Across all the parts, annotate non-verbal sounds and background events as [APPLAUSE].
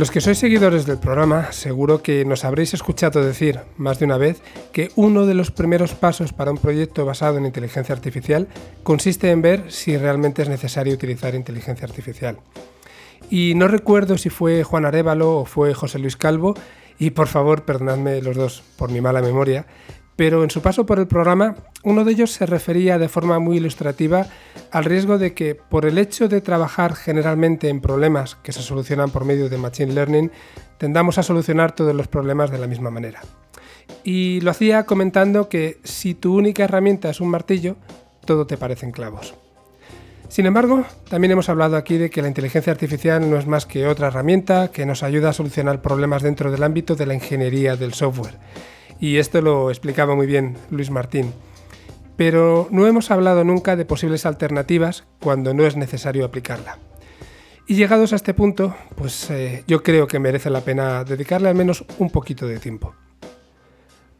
Los que sois seguidores del programa, seguro que nos habréis escuchado decir más de una vez que uno de los primeros pasos para un proyecto basado en inteligencia artificial consiste en ver si realmente es necesario utilizar inteligencia artificial. Y no recuerdo si fue Juan Arevalo o fue José Luis Calvo, y por favor perdonadme los dos por mi mala memoria, pero en su paso por el programa, uno de ellos se refería de forma muy ilustrativa al riesgo de que, por el hecho de trabajar generalmente en problemas que se solucionan por medio de Machine Learning, tendamos a solucionar todos los problemas de la misma manera. Y lo hacía comentando que si tu única herramienta es un martillo, todo te parecen clavos. Sin embargo, también hemos hablado aquí de que la inteligencia artificial no es más que otra herramienta que nos ayuda a solucionar problemas dentro del ámbito de la ingeniería del software y esto lo explicaba muy bien Luis Martín. Pero no hemos hablado nunca de posibles alternativas cuando no es necesario aplicarla. Y llegados a este punto, pues eh, yo creo que merece la pena dedicarle al menos un poquito de tiempo.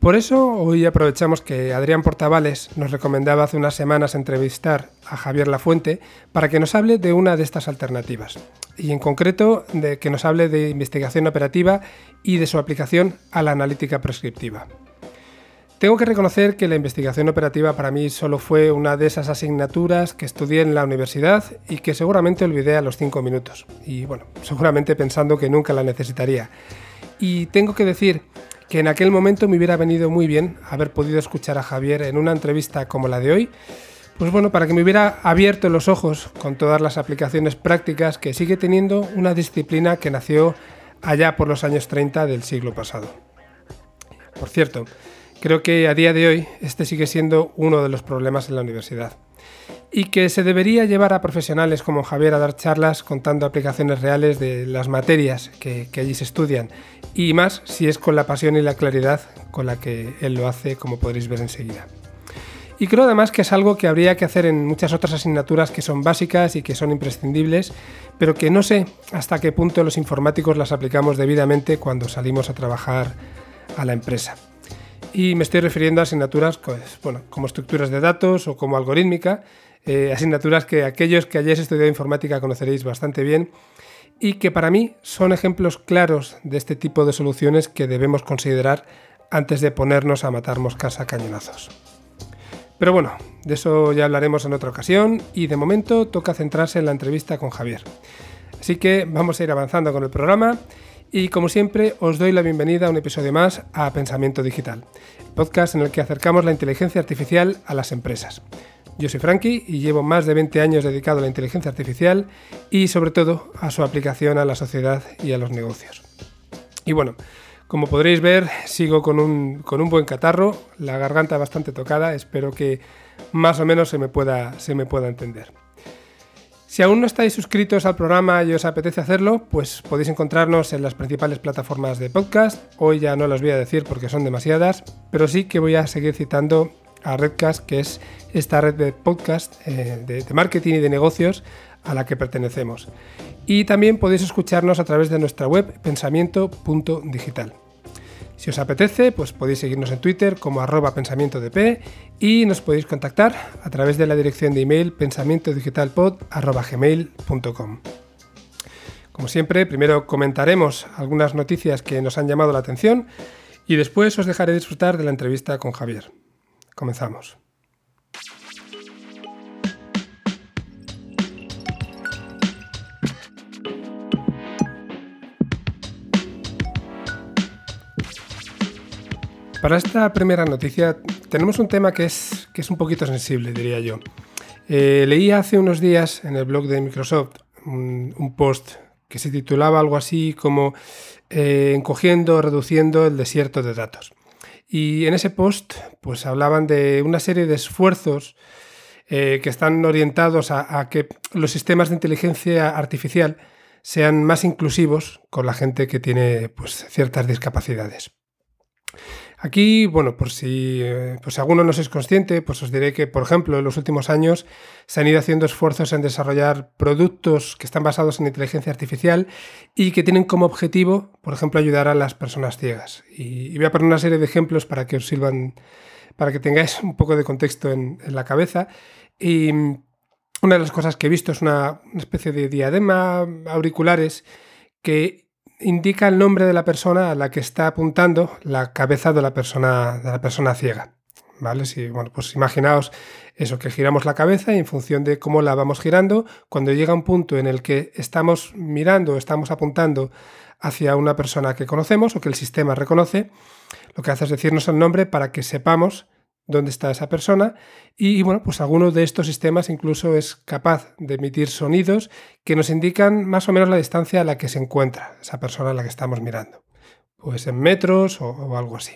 Por eso hoy aprovechamos que Adrián Portavales nos recomendaba hace unas semanas entrevistar a Javier Lafuente para que nos hable de una de estas alternativas, y en concreto de que nos hable de investigación operativa y de su aplicación a la analítica prescriptiva. Tengo que reconocer que la investigación operativa para mí solo fue una de esas asignaturas que estudié en la universidad y que seguramente olvidé a los cinco minutos. Y bueno, seguramente pensando que nunca la necesitaría. Y tengo que decir que en aquel momento me hubiera venido muy bien haber podido escuchar a Javier en una entrevista como la de hoy, pues bueno, para que me hubiera abierto los ojos con todas las aplicaciones prácticas que sigue teniendo una disciplina que nació allá por los años 30 del siglo pasado. Por cierto, creo que a día de hoy este sigue siendo uno de los problemas en la universidad y que se debería llevar a profesionales como Javier a dar charlas contando aplicaciones reales de las materias que, allí se estudian y más si es con la pasión y la claridad con la que él lo hace, como podréis ver enseguida. Y creo además que es algo que habría que hacer en muchas otras asignaturas que son básicas y que son imprescindibles, pero que no sé hasta qué punto los informáticos las aplicamos debidamente cuando salimos a trabajar a la empresa. Y me estoy refiriendo a asignaturas pues, bueno, como estructuras de datos o como algorítmica, eh, asignaturas que aquellos que hayáis estudiado informática conoceréis bastante bien y que para mí son ejemplos claros de este tipo de soluciones que debemos considerar antes de ponernos a matar moscas a cañonazos. Pero bueno, de eso ya hablaremos en otra ocasión y de momento toca centrarse en la entrevista con Javier. Así que vamos a ir avanzando con el programa y como siempre os doy la bienvenida a un episodio más a Pensamiento Digital, podcast en el que acercamos la inteligencia artificial a las empresas. Yo soy Frankie y llevo más de 20 años dedicado a la inteligencia artificial y sobre todo a su aplicación a la sociedad y a los negocios. Y bueno, como podréis ver, sigo con un, con un buen catarro, la garganta bastante tocada, espero que más o menos se me pueda, se me pueda entender. Si aún no estáis suscritos al programa y os apetece hacerlo, pues podéis encontrarnos en las principales plataformas de podcast. Hoy ya no las voy a decir porque son demasiadas, pero sí que voy a seguir citando a Redcast, que es esta red de podcast eh, de, marketing y de negocios a la que pertenecemos. Y también podéis escucharnos a través de nuestra web pensamiento.digital. Si os apetece, pues podéis seguirnos en Twitter como arroba pensamientodp y nos podéis contactar a través de la dirección de email pensamientodigitalpod.gmail.com. Como siempre, primero comentaremos algunas noticias que nos han llamado la atención y después os dejaré disfrutar de la entrevista con Javier. Comenzamos. Para esta primera noticia tenemos un tema que es, que es un poquito sensible, diría yo. Eh, leí hace unos días en el blog de Microsoft un, post que se titulaba algo así como eh, encogiendo, reduciendo el desierto de datos. Y en ese post pues hablaban de una serie de esfuerzos eh, que están orientados a, a, que los sistemas de inteligencia artificial sean más inclusivos con la gente que tiene pues, ciertas discapacidades. Aquí, bueno, por si, eh, pues si alguno no es consciente, pues os diré que, por ejemplo, en los últimos años se han ido haciendo esfuerzos en desarrollar productos que están basados en inteligencia artificial y que tienen como objetivo, por ejemplo, ayudar a las personas ciegas. Y, voy a poner una serie de ejemplos para que os sirvan, para que tengáis un poco de contexto en, la cabeza. Y una de las cosas que he visto es una especie de diadema auriculares que indica el nombre de la persona a la que está apuntando la cabeza de la persona, de la persona ciega. ¿Vale? Si, bueno, pues imaginaos eso, que giramos la cabeza y en función de cómo la vamos girando, cuando llega un punto en el que estamos mirando, estamos apuntando hacia una persona que conocemos o que el sistema reconoce, lo que hace es decirnos el nombre para que sepamos dónde está esa persona y, bueno, pues alguno de estos sistemas incluso es capaz de emitir sonidos que nos indican más o menos la distancia a la que se encuentra esa persona a la que estamos mirando, pues en metros o, algo así.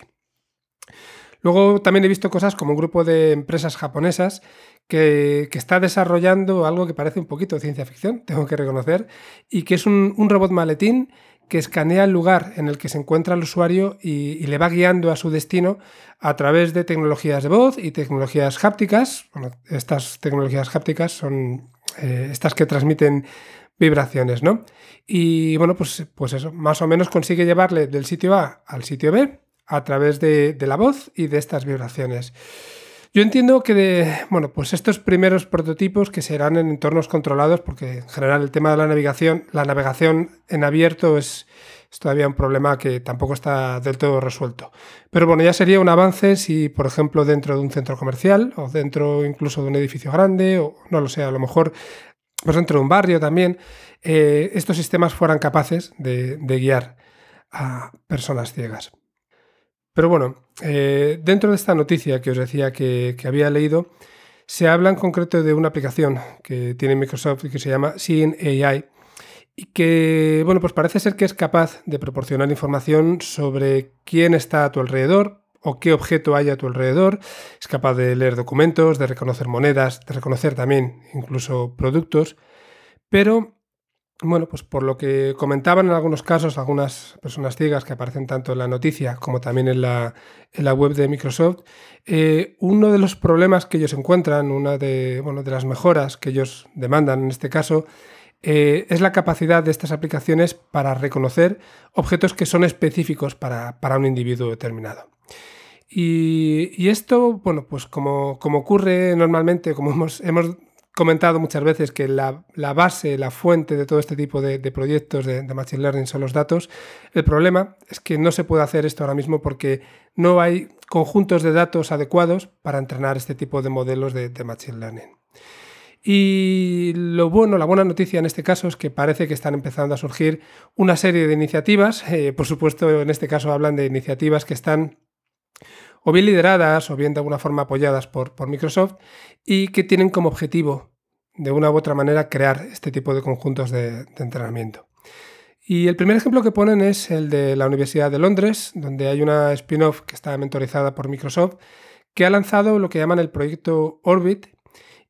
Luego también he visto cosas como un grupo de empresas japonesas que, está desarrollando algo que parece un poquito de ciencia ficción, [LAUGHS] tengo que reconocer, y que es un, robot maletín que escanea el lugar en el que se encuentra el usuario y, le va guiando a su destino a través de tecnologías de voz y tecnologías hápticas. estas tecnologías hápticas son eh, estas que transmiten vibraciones, ¿no? Y bueno, pues, pues eso, más o menos consigue llevarle del sitio A al sitio B a través de, de la voz y de estas vibraciones. Yo entiendo que de, bueno, pues estos primeros prototipos que serán en entornos controlados, porque en general el tema de la navegación, la navegación en abierto es, todavía un problema que tampoco está del todo resuelto. Pero bueno, ya sería un avance si, por ejemplo, dentro de un centro comercial o dentro incluso de un edificio grande, o no lo sé, a lo mejor pues dentro de un barrio también, eh, estos sistemas fueran capaces de guiar a personas ciegas. Pero bueno, eh, dentro de esta noticia que os decía que, había leído, se habla en concreto de una aplicación que tiene Microsoft y que se llama Seeing AI y que, bueno, pues parece ser que es capaz de proporcionar información sobre quién está a tu alrededor o qué objeto hay a tu alrededor. Es capaz de leer documentos, de reconocer monedas, de reconocer también incluso productos, pero bueno, pues por lo que comentaban en algunos casos algunas personas ciegas que aparecen tanto en la noticia como también en la, web de Microsoft, eh, uno de los problemas que ellos encuentran, una de, bueno, de las mejoras que ellos demandan en este caso, eh, es la capacidad de estas aplicaciones para reconocer objetos que son específicos para, un individuo determinado. Y, esto, bueno, pues como, como ocurre normalmente, como [LAUGHS] hemos, hemos comentado muchas veces que la, base, la fuente de todo este tipo de, proyectos de, Machine Learning son los datos. El problema es que no se puede hacer esto ahora mismo porque no hay conjuntos de datos adecuados para entrenar este tipo de modelos de, Machine Learning. Y lo bueno, la buena noticia en este caso es que parece que están empezando a surgir una serie de iniciativas. Eh, por supuesto, en este caso hablan de iniciativas que están o bien lideradas o bien de alguna forma apoyadas por, Microsoft y que tienen como objetivo, de una u otra manera, crear este tipo de conjuntos de, entrenamiento. Y el primer ejemplo que ponen es el de la Universidad de Londres, donde hay una spin-off que está mentorizada por Microsoft, que ha lanzado lo que llaman el proyecto Orbit,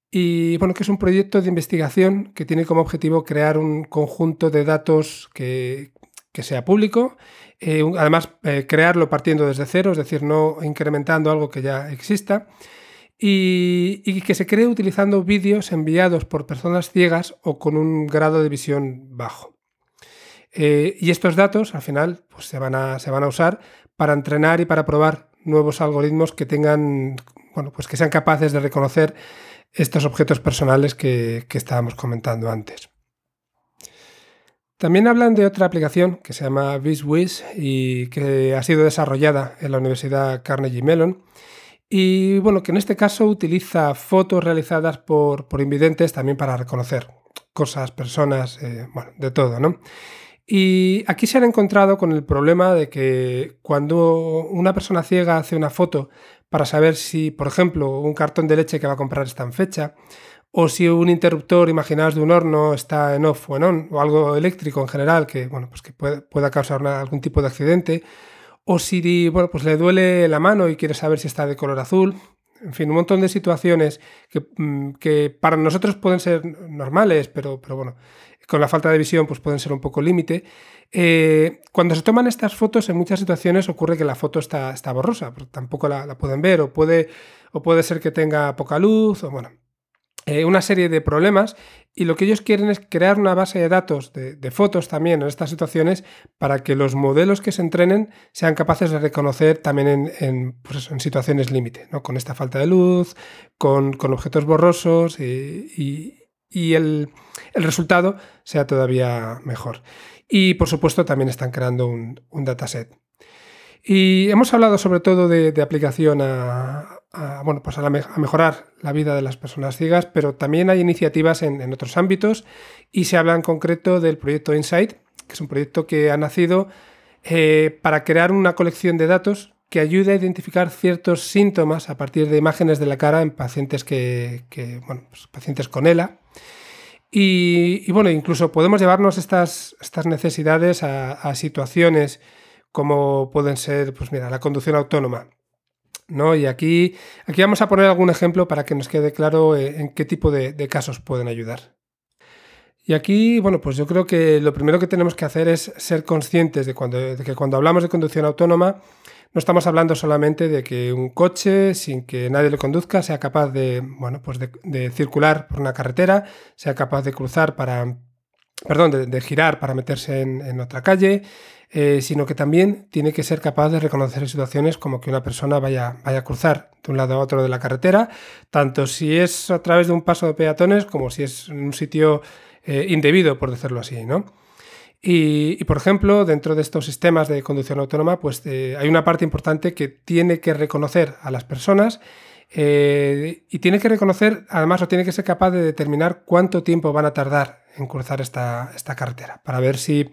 y bueno, que es un proyecto de investigación que tiene como objetivo crear un conjunto de datos que, que sea público eh, además, eh, crearlo partiendo desde cero, es decir, no incrementando algo que ya exista. Y, que se cree utilizando vídeos enviados por personas ciegas o con un grado de visión bajo. Eh, y estos datos, al final, pues se, van a, se van a usar para entrenar y para probar nuevos algoritmos que tengan, bueno, pues que sean capaces de reconocer estos objetos personales que estábamos comentando antes. También hablan de otra aplicación que se llama VisWiz y que ha sido desarrollada en la Universidad Carnegie Mellon. Y bueno, que en este caso utiliza fotos realizadas por, por invidentes también para reconocer cosas, personas, eh, bueno, de todo, ¿no? Y aquí se han encontrado con el problema de que cuando una persona ciega hace una foto para saber si, por ejemplo, un cartón de leche que va a comprar está en fecha, o si un interruptor, imaginaos, de un horno está en off o en on, o algo eléctrico en general que, bueno, pues que pueda causar algún tipo de accidente, o si bueno, pues le duele la mano y quiere saber si está de color azul. En fin, un montón de situaciones que, mm, que para nosotros pueden ser normales, pero, pero bueno, con la falta de visión pues pueden ser un poco límite. Eh, cuando se toman estas fotos, en muchas situaciones ocurre que la foto está, está borrosa, tampoco la, pueden ver, o puede, o puede ser que tenga poca luz, o bueno, eh, una serie de problemas. Y lo que ellos quieren es crear una base de datos de, fotos también en estas situaciones para que los modelos que se entrenen sean capaces de reconocer también en, pues en situaciones límite, ¿no? con esta falta de luz, con, con objetos borrosos y, y el, el, resultado sea todavía mejor. Y por supuesto también están creando un, un dataset. Y hemos hablado sobre todo de, de aplicación a, bueno, pues a, mejorar la vida de las personas ciegas, pero también hay iniciativas en, otros ámbitos y se habla en concreto del proyecto Insight, que es un proyecto que ha nacido eh, para crear una colección de datos que ayude a identificar ciertos síntomas a partir de imágenes de la cara en pacientes que, bueno, pues pacientes con ELA y, bueno, incluso podemos llevarnos estas, estas necesidades a, situaciones como pueden ser, pues mira, la conducción autónoma. ¿No? Y aquí, aquí vamos a poner algún ejemplo para que nos quede claro eh, en qué tipo de, casos pueden ayudar. Y aquí, bueno, pues yo creo que lo primero que tenemos que hacer es ser conscientes de, que cuando hablamos de conducción autónoma, no estamos hablando solamente de que un coche, sin que nadie lo conduzca, sea capaz de, bueno, pues de, circular por una carretera, sea capaz de cruzar para, perdón, de, girar para meterse en, otra calle, eh, sino que también tiene que ser capaz de reconocer situaciones como que una persona vaya, vaya a cruzar de un lado a otro de la carretera, tanto si es a través de un paso de peatones como si es en un sitio eh, indebido, por decirlo así, ¿no? Y, por ejemplo, dentro de estos sistemas de conducción autónoma, pues eh, hay una parte importante que tiene que reconocer a las personas y tiene que reconocer, además, o tiene que ser capaz de determinar cuánto tiempo van a tardar en cruzar esta, esta carretera, para ver si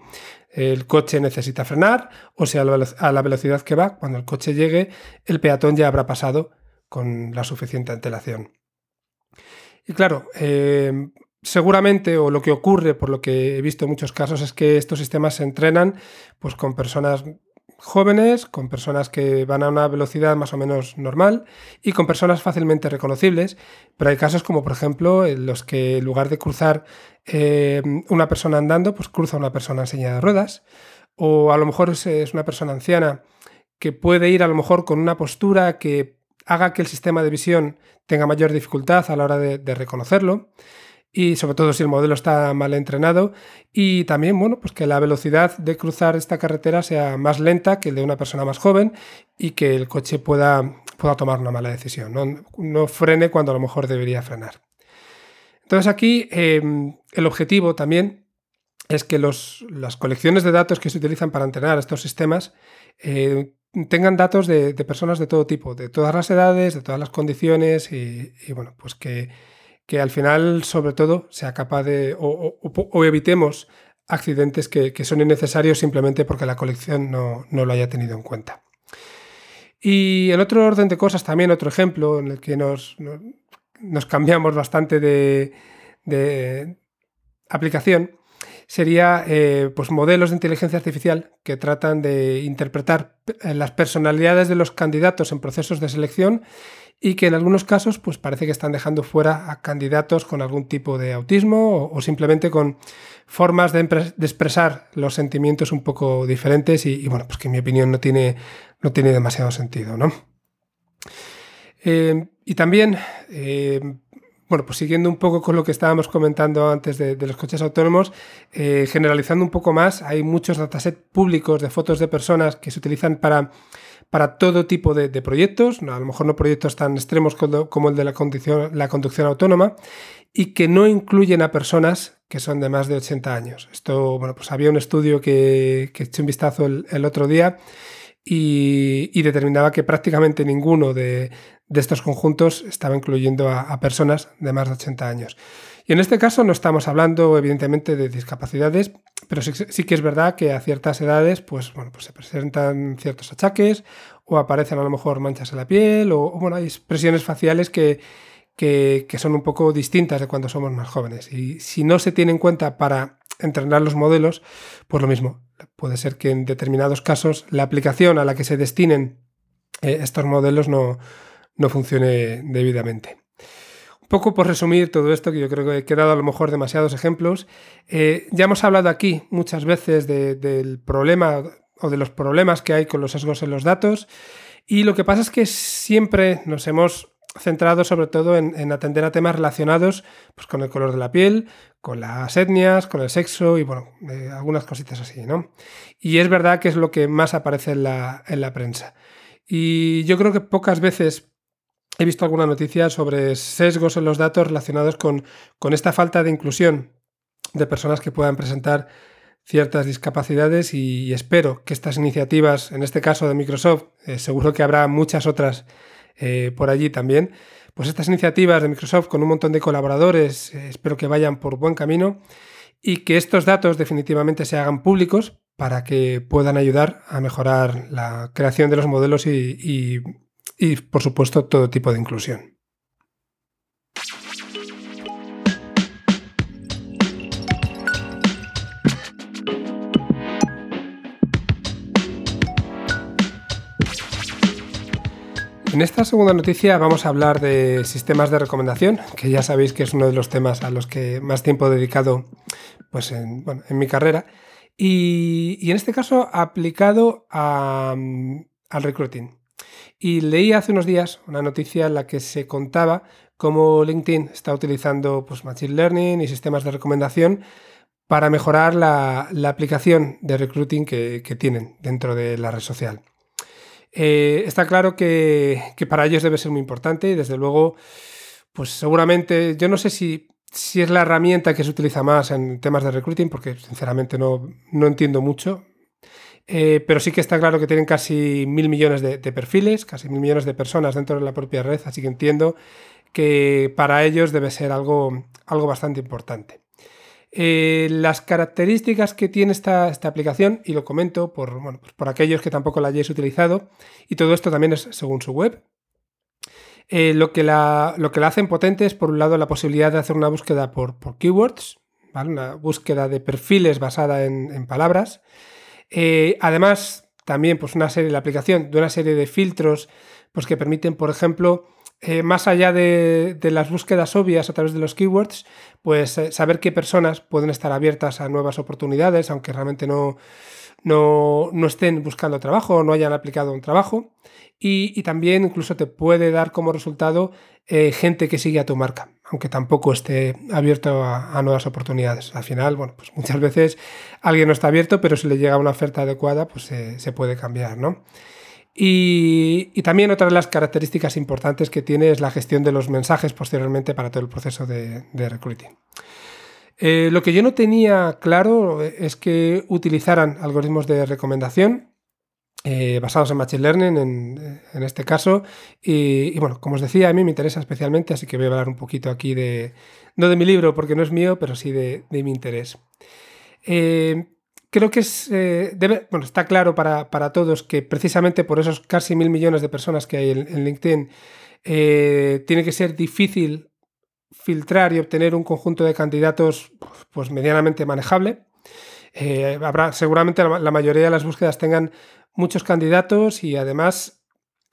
el coche necesita frenar o si a la, velocidad que va, cuando el coche llegue, el peatón ya habrá pasado con la suficiente antelación. Y claro, eh, seguramente, o lo que ocurre, por lo que he visto en muchos casos, es que estos sistemas se entrenan pues, con personas jóvenes, con personas que van a una velocidad más o menos normal y con personas fácilmente reconocibles. Pero hay casos como, por ejemplo, en los que en lugar de cruzar eh, una persona andando, pues cruza una persona en silla de ruedas. O a lo mejor es, una persona anciana que puede ir a lo mejor con una postura que haga que el sistema de visión tenga mayor dificultad a la hora de reconocerlo y sobre todo si el modelo está mal entrenado. Y también bueno pues que la velocidad de cruzar esta carretera sea más lenta que el de una persona más joven y que el coche pueda, pueda tomar una mala decisión no, frene cuando a lo mejor debería frenar. Entonces aquí em, el objetivo también es que los, las colecciones de datos que se utilizan para entrenar estos sistemas eh, tengan datos de, personas de todo tipo, de todas las edades, de todas las condiciones y bueno, pues que, que al final, sobre todo, sea capaz de, o, evitemos accidentes que, son innecesarios simplemente porque la colección no, lo haya tenido en cuenta. Y en otro orden de cosas, también otro ejemplo en el que nos, nos cambiamos bastante de, de aplicación, sería eh, pues modelos de inteligencia artificial que tratan de interpretar eh, las personalidades de los candidatos en procesos de selección y que en algunos casos pues parece que están dejando fuera a candidatos con algún tipo de autismo o, simplemente con formas de, expresar los sentimientos un poco diferentes y, bueno, pues que en mi opinión no tiene, no tiene demasiado sentido, ¿no? Eh, y también, eh, bueno, pues siguiendo un poco con lo que estábamos comentando antes de, los coches autónomos, eh, generalizando un poco más, hay muchos datasets públicos de fotos de personas que se utilizan para para todo tipo de, proyectos, a lo mejor no proyectos tan extremos como el de la conducción, autónoma, y que no incluyen a personas que son de más de 80 años. Esto, bueno, pues había un estudio que, que eché un vistazo el, otro día y, determinaba que prácticamente ninguno de, estos conjuntos estaba incluyendo a, personas de más de 80 años. Y en este caso no estamos hablando evidentemente de discapacidades, pero sí, que es verdad que a ciertas edades pues, bueno, pues se presentan ciertos achaques o aparecen a lo mejor manchas en la piel o, bueno, hay expresiones faciales que, que, son un poco distintas de cuando somos más jóvenes. Y si no se tiene en cuenta para entrenar los modelos, pues lo mismo. Puede ser que en determinados casos la aplicación a la que se destinen eh, estos modelos no, no funcione debidamente poco por resumir todo esto, que yo creo que he quedado a lo mejor demasiados ejemplos, eh, ya hemos hablado aquí muchas veces del problema o de los problemas que hay con los sesgos en los datos y lo que pasa es que siempre nos hemos centrado sobre todo en, atender a temas relacionados pues, con el color de la piel, con las etnias, con el sexo y bueno, eh, algunas cositas así, ¿no? Y es verdad que es lo que más aparece en la prensa. Y yo creo que pocas veces he visto alguna noticia sobre sesgos en los datos relacionados con, esta falta de inclusión de personas que puedan presentar ciertas discapacidades y, espero que estas iniciativas, en este caso de Microsoft, eh, seguro que habrá muchas otras eh, por allí también, pues estas iniciativas de Microsoft con un montón de colaboradores, eh, espero que vayan por buen camino y que estos datos definitivamente se hagan públicos para que puedan ayudar a mejorar la creación de los modelos y, por supuesto, todo tipo de inclusión. En esta segunda noticia vamos a hablar de sistemas de recomendación, que ya sabéis que es uno de los temas a los que más tiempo he dedicado pues en, mi carrera. Y, en este caso aplicado al recruiting. Y leí hace unos días una noticia en la que se contaba cómo LinkedIn está utilizando pues, Machine Learning y sistemas de recomendación para mejorar la, aplicación de recruiting que, tienen dentro de la red social. Eh, está claro que, para ellos debe ser muy importante y desde luego, pues seguramente, yo no sé si, si es la herramienta que se utiliza más en temas de recruiting, porque sinceramente no, no entiendo mucho, eh, pero sí que está claro que tienen casi mil millones de, perfiles, casi mil millones de personas dentro de la propia red, así que entiendo que para ellos debe ser algo, algo bastante importante. Eh, las características que tiene esta, esta aplicación, y lo comento por, pues por aquellos que tampoco la hayáis utilizado, y todo esto también es según su web. Eh, lo, que la, lo que la hacen potente es, por un lado, la posibilidad de hacer una búsqueda por, keywords, una búsqueda de perfiles basada en palabras. Eh, además, también pues una serie, la aplicación de una serie de filtros pues, que permiten, por ejemplo, eh, más allá de, las búsquedas obvias a través de los keywords, pues eh, saber qué personas pueden estar abiertas a nuevas oportunidades, aunque realmente no, no, estén buscando trabajo o no hayan aplicado un trabajo. Y, también incluso te puede dar como resultado gente que sigue a tu marca aunque tampoco esté abierto a, nuevas oportunidades. Al final, bueno, pues muchas veces alguien no está abierto, pero si le llega una oferta adecuada, pues se puede cambiar, ¿no? Y, también otra de las características importantes que tiene es la gestión de los mensajes posteriormente para todo el proceso de, recruiting. Eh, lo que yo no tenía claro es que utilizaran algoritmos de recomendación eh, basados en Machine Learning en, este caso. Y, bueno, como os decía, a mí me interesa especialmente, así que voy a hablar un poquito aquí de, no de mi libro porque no es mío, pero sí de, mi interés. Eh, creo que es, eh, bueno, está claro para, todos que precisamente por esos casi mil millones de personas que hay en, LinkedIn, tiene que ser difícil filtrar y obtener un conjunto de candidatos pues medianamente manejable. habrá, seguramente la, mayoría de las búsquedas tengan muchos candidatos y además,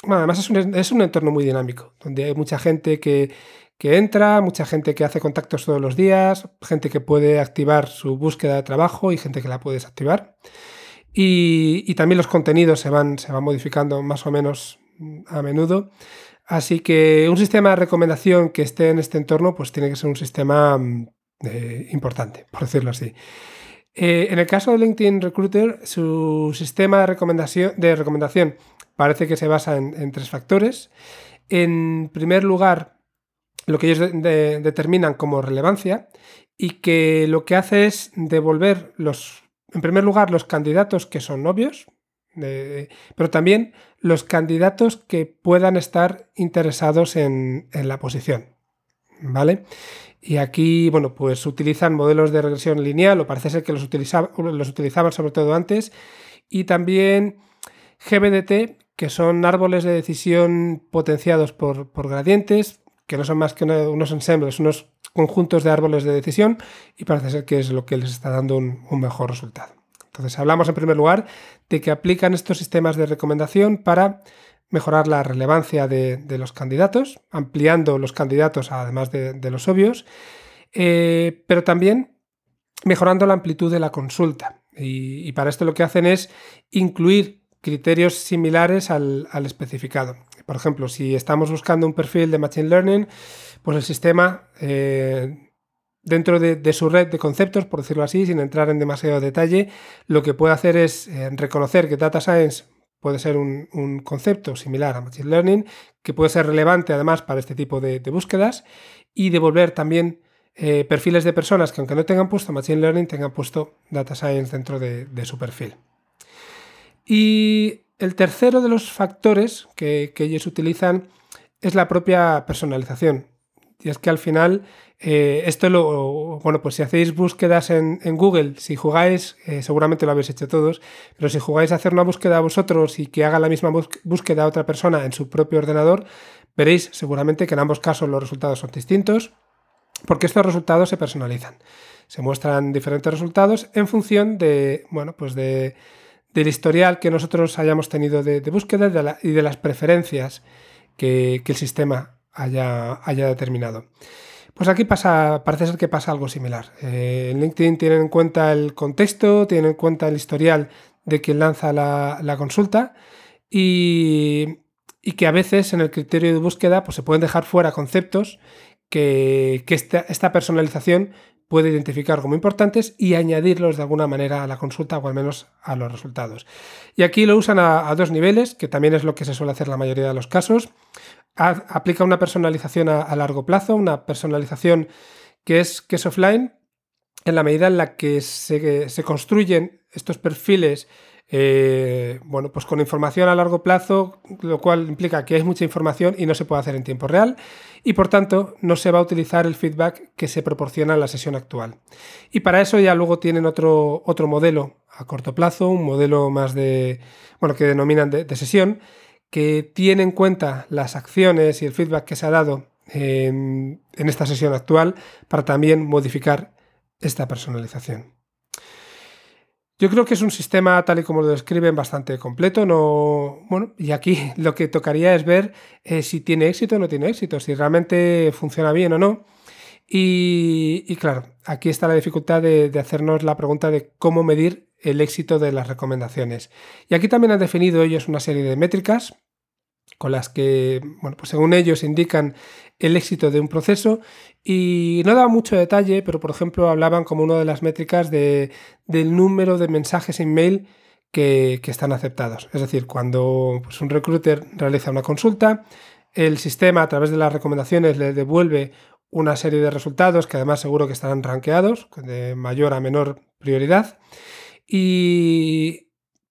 además es un, es un, entorno muy dinámico, donde hay mucha gente que, entra, mucha gente que hace contactos todos los días, gente que puede activar su búsqueda de trabajo y gente que la puede desactivar. Y, también los contenidos se van, se van modificando más o menos a menudo. Así que un sistema de recomendación que esté en este entorno, pues tiene que ser un sistema mm, eh, importante, por decirlo así. Eh, en el caso de LinkedIn Recruiter, su sistema de recomendación, de recomendación parece que se basa en, tres factores. En primer lugar, lo que ellos determinan como relevancia y que lo que hace es devolver los, en primer lugar, los candidatos que son novios, pero también los candidatos que puedan estar interesados en, en la posición. ¿Vale? Y aquí, bueno, pues utilizan modelos de regresión lineal, o parece ser que los, los utilizaban sobre todo antes, y también GBDT, que son árboles de decisión potenciados por, gradientes, que no son más que unos ensembles, unos conjuntos de árboles de decisión, y parece ser que es lo que les está dando un, un mejor resultado. Entonces, hablamos en primer lugar de que aplican estos sistemas de recomendación para mejorar la relevancia de, los candidatos, ampliando los candidatos además de, los obvios, eh, pero también mejorando la amplitud de la consulta. Y, para esto lo que hacen es incluir criterios similares al, especificado. Por ejemplo, si estamos buscando un perfil de Machine Learning, pues el sistema, eh, dentro de, su red de conceptos, por decirlo así, sin entrar en demasiado detalle, lo que puede hacer es eh, reconocer que Data Science puede ser un, concepto similar a Machine Learning, que puede ser relevante además para este tipo de, búsquedas, y devolver también eh, perfiles de personas que aunque no tengan puesto Machine Learning, tengan puesto Data Science dentro de, su perfil. Y el tercero de los factores que, que ellos utilizan es la propia personalización. Y es que al final eh, esto lo, bueno, pues si hacéis búsquedas en, Google, si jugáis, eh, seguramente lo habéis hecho todos, pero si jugáis a hacer una búsqueda vosotros y que haga la misma búsqueda otra persona en su propio ordenador, veréis seguramente que en ambos casos los resultados son distintos, porque estos resultados se personalizan. Se muestran diferentes resultados en función de, bueno, pues de, del historial que nosotros hayamos tenido de, búsqueda y de las preferencias que, el sistema haya, haya determinado. Pues aquí pasa, parece ser que pasa algo similar. Eh, LinkedIn tienen en cuenta el contexto, tienen en cuenta el historial de quien lanza la, consulta y, que a veces en el criterio de búsqueda pues, se pueden dejar fuera conceptos que, esta, personalización puede identificar como importantes y añadirlos de alguna manera a la consulta o al menos a los resultados. Y aquí lo usan a, dos niveles, que también es lo que se suele hacer la mayoría de los casos aplica una personalización a, largo plazo, una personalización que es, que es offline, en la medida en la que se, construyen estos perfiles eh, bueno, pues con información a largo plazo, lo cual implica que hay mucha información y no se puede hacer en tiempo real, y por tanto no se va a utilizar el feedback que se proporciona en la sesión actual. Y para eso ya luego tienen otro, otro modelo a corto plazo, un modelo más de, bueno, que denominan de sesión, que tiene en cuenta las acciones y el feedback que se ha dado en, esta sesión actual para también modificar esta personalización. Yo creo que es un sistema, tal y como lo describen, bastante completo. No, bueno, y aquí [LAUGHS] lo que tocaría es ver eh, si tiene éxito o no tiene éxito, si realmente funciona bien o no. Y, claro, aquí está la dificultad de, de, hacernos la pregunta de cómo medir el éxito de las recomendaciones. Y aquí también han definido ellos una serie de métricas con las que, bueno, pues según ellos indican el éxito de un proceso y no daban mucho detalle, pero por ejemplo hablaban como una de las métricas de, del número de mensajes en mail que, están aceptados. Es decir, cuando pues, un recruiter realiza una consulta, el sistema a través de las recomendaciones le devuelve una serie de resultados que además seguro que estarán rankeados de mayor a menor prioridad y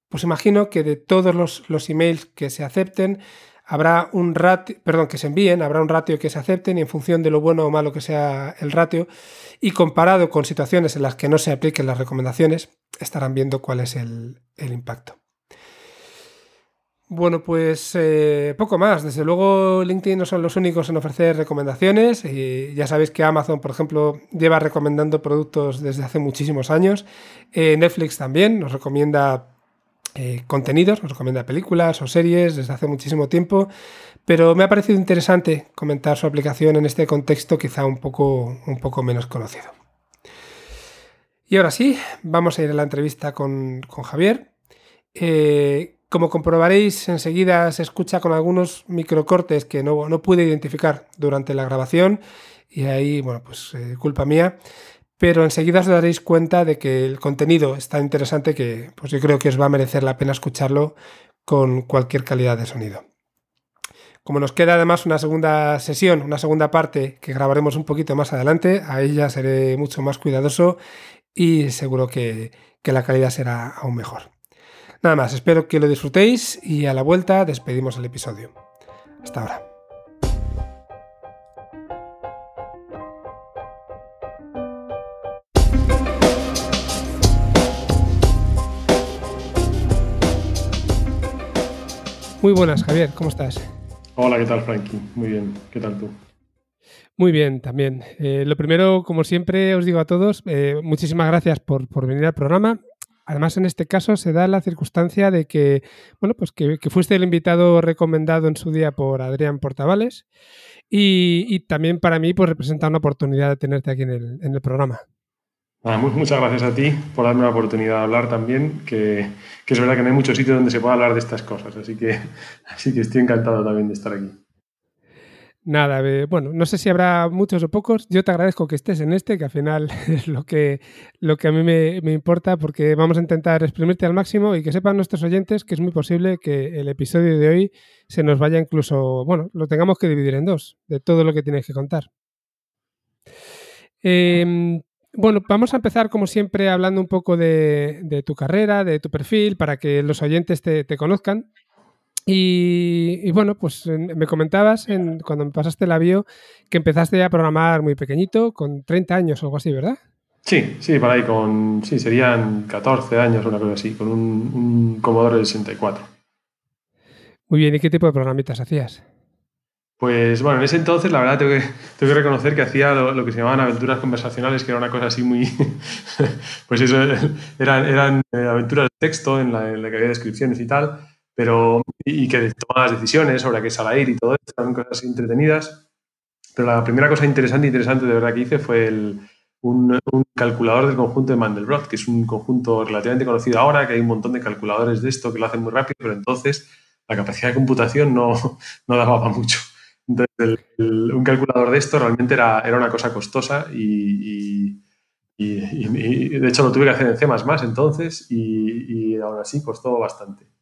pues imagino que de todos los, emails que se acepten, habrá un ratio, perdón, que se envíen, habrá un ratio que se acepten y en función de lo bueno o malo que sea el ratio y comparado con situaciones en las que no se apliquen las recomendaciones, estarán viendo cuál es el, impacto. Bueno, pues eh, poco más. Desde luego LinkedIn no son los únicos en ofrecer recomendaciones. Ya sabéis que Amazon, por ejemplo, lleva recomendando productos desde hace muchísimos años. Eh, Netflix también nos recomienda eh, contenidos, nos recomienda películas o series desde hace muchísimo tiempo. Pero me ha parecido interesante comentar su aplicación en este contexto quizá un poco, un poco menos conocido. Y ahora sí, vamos a ir a la entrevista con, Javier. Como comprobaréis, enseguida se escucha con algunos microcortes que no, no pude identificar durante la grabación y ahí, bueno, pues eh, culpa mía. Pero enseguida os daréis cuenta de que el contenido es tan interesante que pues yo creo que os va a merecer la pena escucharlo con cualquier calidad de sonido. Como nos queda además una segunda sesión, una segunda parte que grabaremos un poquito más adelante, a ella seré mucho más cuidadoso y seguro que la calidad será aún mejor. Nada más, espero que lo disfrutéis y a la vuelta despedimos el episodio. Hasta ahora. Muy buenas, Javier, ¿cómo estás? Hola, ¿qué tal, Frankie? Muy bien, ¿qué tal tú? Muy bien, también. Eh, lo primero, como siempre, os digo a todos, eh, muchísimas gracias por, por venir al programa además en este caso se da la circunstancia de que, bueno, pues que, fuiste el invitado recomendado en su día por Adrián Portavales y, también para mí pues representa una oportunidad de tenerte aquí en el, programa. muchas gracias a ti por darme la oportunidad de hablar también, que, que, es verdad que no hay mucho sitio donde se pueda hablar de estas cosas, así que, así que estoy encantado también de estar aquí. Nada, bueno, no sé si habrá muchos o pocos. Yo te agradezco que estés en este, que al final [LAUGHS] es lo que, lo que a mí me, importa, porque vamos a intentar exprimirte al máximo y que sepan nuestros oyentes que es muy posible que el episodio de hoy se nos vaya incluso, bueno, lo tengamos que dividir en dos, de todo lo que tienes que contar. Em, bueno, vamos a empezar como siempre hablando un poco de, tu carrera, de tu perfil, para que los oyentes te, te conozcan. Y, bueno, pues me comentabas en, cuando me pasaste la bio que empezaste a programar muy pequeñito, con 30 años o algo así, ¿verdad? Sí, sí, para ahí con, sí, serían 14 años o una cosa así, con un, un Commodore 64. Muy bien, ¿y qué tipo de programitas hacías? Pues bueno, en ese entonces la verdad tengo que, tengo que reconocer que hacía lo, que se llamaban aventuras conversacionales, que era una cosa así muy... [LAUGHS] pues eso, eran, eran eh, aventuras de texto en la, en la que había descripciones y tal pero, y que tomabas decisiones sobre a qué sala ir y todo esto, eran cosas entretenidas. Pero la primera cosa interesante, interesante de verdad que hice fue el, un, calculador del conjunto de Mandelbrot, que es un conjunto relativamente conocido ahora, que hay un montón de calculadores de esto que lo hacen muy rápido, pero entonces la capacidad de computación no, [LAUGHS] no daba para mucho. Entonces, un calculador de esto realmente era, era una cosa costosa y, y, de hecho lo tuve que hacer en C++ entonces y, y aún así costó bastante.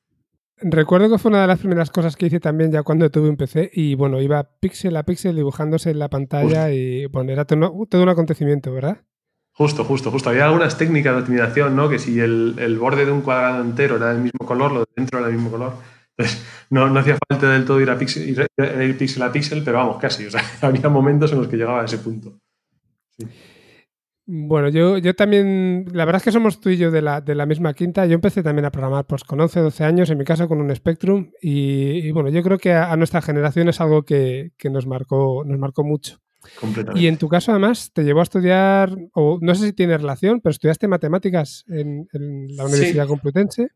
Recuerdo que fue una de las primeras cosas que hice también ya cuando tuve un PC y bueno, iba píxel a píxel dibujándose en la pantalla y bueno, era todo, un acontecimiento, ¿verdad? Justo, justo, justo. Había algunas técnicas de optimización, ¿no? Que si el, borde de un cuadrado entero era del mismo color, lo de dentro era del mismo color. Entonces, no, no hacía falta del todo ir a píxel, ir, ir píxel a píxel, pero vamos, casi. O sea, [LAUGHS] había momentos en los que llegaba a ese punto. Sí. Bueno, yo, yo también, la verdad es que somos tú y yo de la, de la misma quinta. Yo empecé también a programar pues, con 11, 12 años, en mi caso con un Spectrum. Y, bueno, yo creo que a, nuestra generación es algo que, nos, marcó, nos marcó mucho. Y en tu caso, además, te llevó a estudiar, o no sé si tiene relación, pero estudiaste matemáticas en, la Universidad Complutense.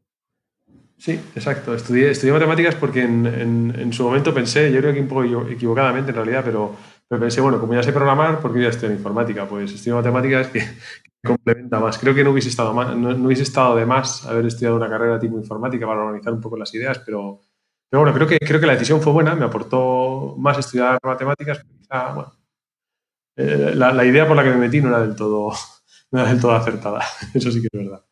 Sí, exacto. Estudié, estudié matemáticas porque en, en, su momento pensé, yo creo que un poco equivocadamente en realidad, pero pero pensé, bueno, como ya sé programar, ¿por qué voy a estudiar informática? Pues estudio matemáticas que, que complementa más. Creo que no hubiese, estado no, hubiese estado de más haber estudiado una carrera tipo informática para organizar un poco las ideas, pero, pero bueno, creo que, creo que la decisión fue buena, me aportó más estudiar matemáticas, quizá, bueno, eh, la, idea por la que me metí no era del todo, no era del todo acertada, [LAUGHS] eso sí que es verdad.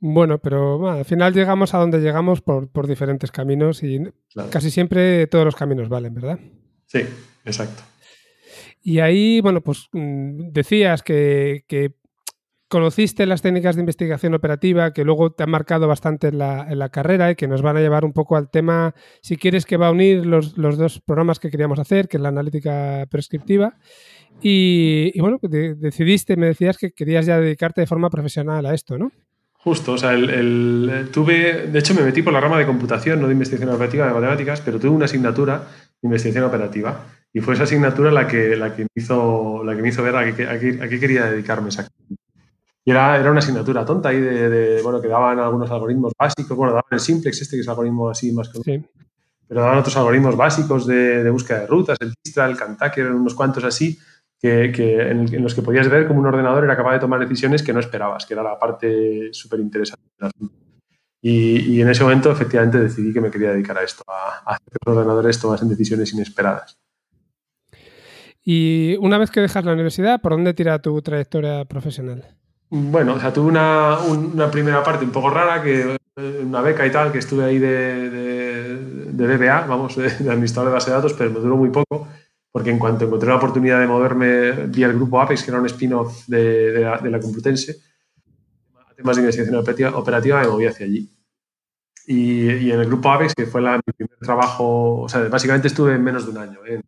Bueno, pero al final llegamos a donde llegamos por, por diferentes caminos y casi siempre todos los caminos valen, ¿verdad? Sí, exacto. Y ahí, bueno, pues mm, decías que, conociste las técnicas de investigación operativa que luego te han marcado bastante en la, carrera y que nos van a llevar un poco al tema, si quieres, que va a unir los, dos programas que queríamos hacer, que es la analítica prescriptiva. Y, bueno, pues decidiste, me decías que querías ya dedicarte de forma profesional a esto, ¿no? Justo, o sea, el, tuve, de hecho me metí por la rama de computación, no de investigación operativa, de matemáticas, pero tuve una asignatura investigación operativa. Y fue esa asignatura la que, la que, me, hizo, la que me hizo ver a qué, a qué, quería dedicarme exactamente. Y era, era una asignatura tonta ahí de, bueno, que daban algunos algoritmos básicos, bueno, daban el simplex este, que es el algoritmo así más conocido. Pero daban otros algoritmos básicos de, de, búsqueda de rutas, el Distra, el Kentucky, eran unos cuantos así, que, que en, los que podías ver cómo un ordenador era capaz de tomar decisiones que no esperabas, que era la parte súper interesante del asunto. Y, en ese momento, efectivamente, decidí que me quería dedicar a esto, a, hacer que los ordenadores tomasen decisiones inesperadas. Y una vez que dejas la universidad, ¿por dónde tira tu trayectoria profesional? Bueno, o sea, tuve una, una primera parte un poco rara, que eh, una beca y tal, que estuve ahí de, de, BBA, vamos, de, administrador de base de datos, pero me duró muy poco, porque en cuanto encontré la oportunidad de moverme vía el grupo Apex, que era un spin-off de, la, de la Complutense, temas de investigación operativa, me moví hacia allí. Y, en el grupo AVEX, que fue la, mi primer trabajo, o sea, básicamente estuve en menos de un año ¿eh?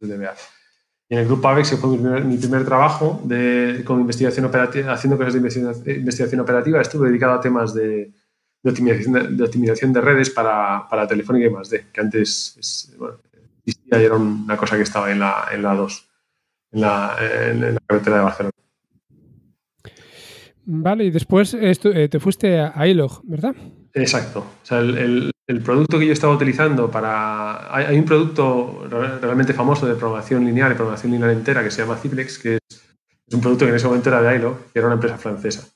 Y en el grupo AVEX, que fue mi primer, trabajo de, con investigación operativa, haciendo cosas de investigación, operativa, estuve dedicado a temas de, de optimización, de, optimización de redes para, para Telefónica y más D, que antes bueno, existía y era una cosa que estaba en la, en la 2, en la, en la carretera de Barcelona. Vale, y después eh, te fuiste a iLog, ¿verdad? Exacto. O sea, el, producto que yo estaba utilizando para... Hay, un producto realmente famoso de programación lineal y programación lineal entera que se llama Ciplex, que es, un producto que en ese momento era de iLog, que era una empresa francesa.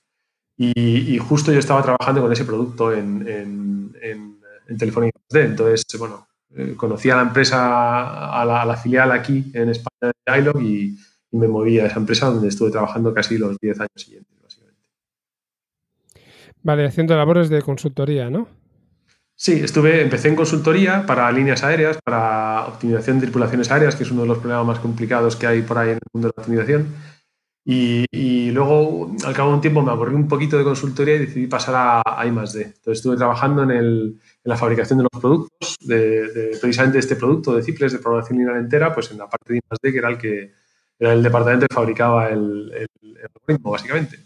Y, justo yo estaba trabajando con ese producto en, en, en, Telefónica Entonces, bueno, eh, conocí a la empresa, a la, filial aquí en España de iLog y, y me moví a esa empresa donde estuve trabajando casi los 10 años siguientes. Vale, haciendo labores de consultoría, ¿no? Sí, estuve, empecé en consultoría para líneas aéreas, para optimización de tripulaciones aéreas, que es uno de los problemas más complicados que hay por ahí en el mundo de la optimización. Y, luego, al cabo de un tiempo, me aburrí un poquito de consultoría y decidí pasar a, I Entonces estuve trabajando en, el, en, la fabricación de los productos, de, precisamente este producto de Ciples, de programación lineal entera, pues en la parte de I que era el que era el departamento que fabricaba el, el algoritmo, básicamente.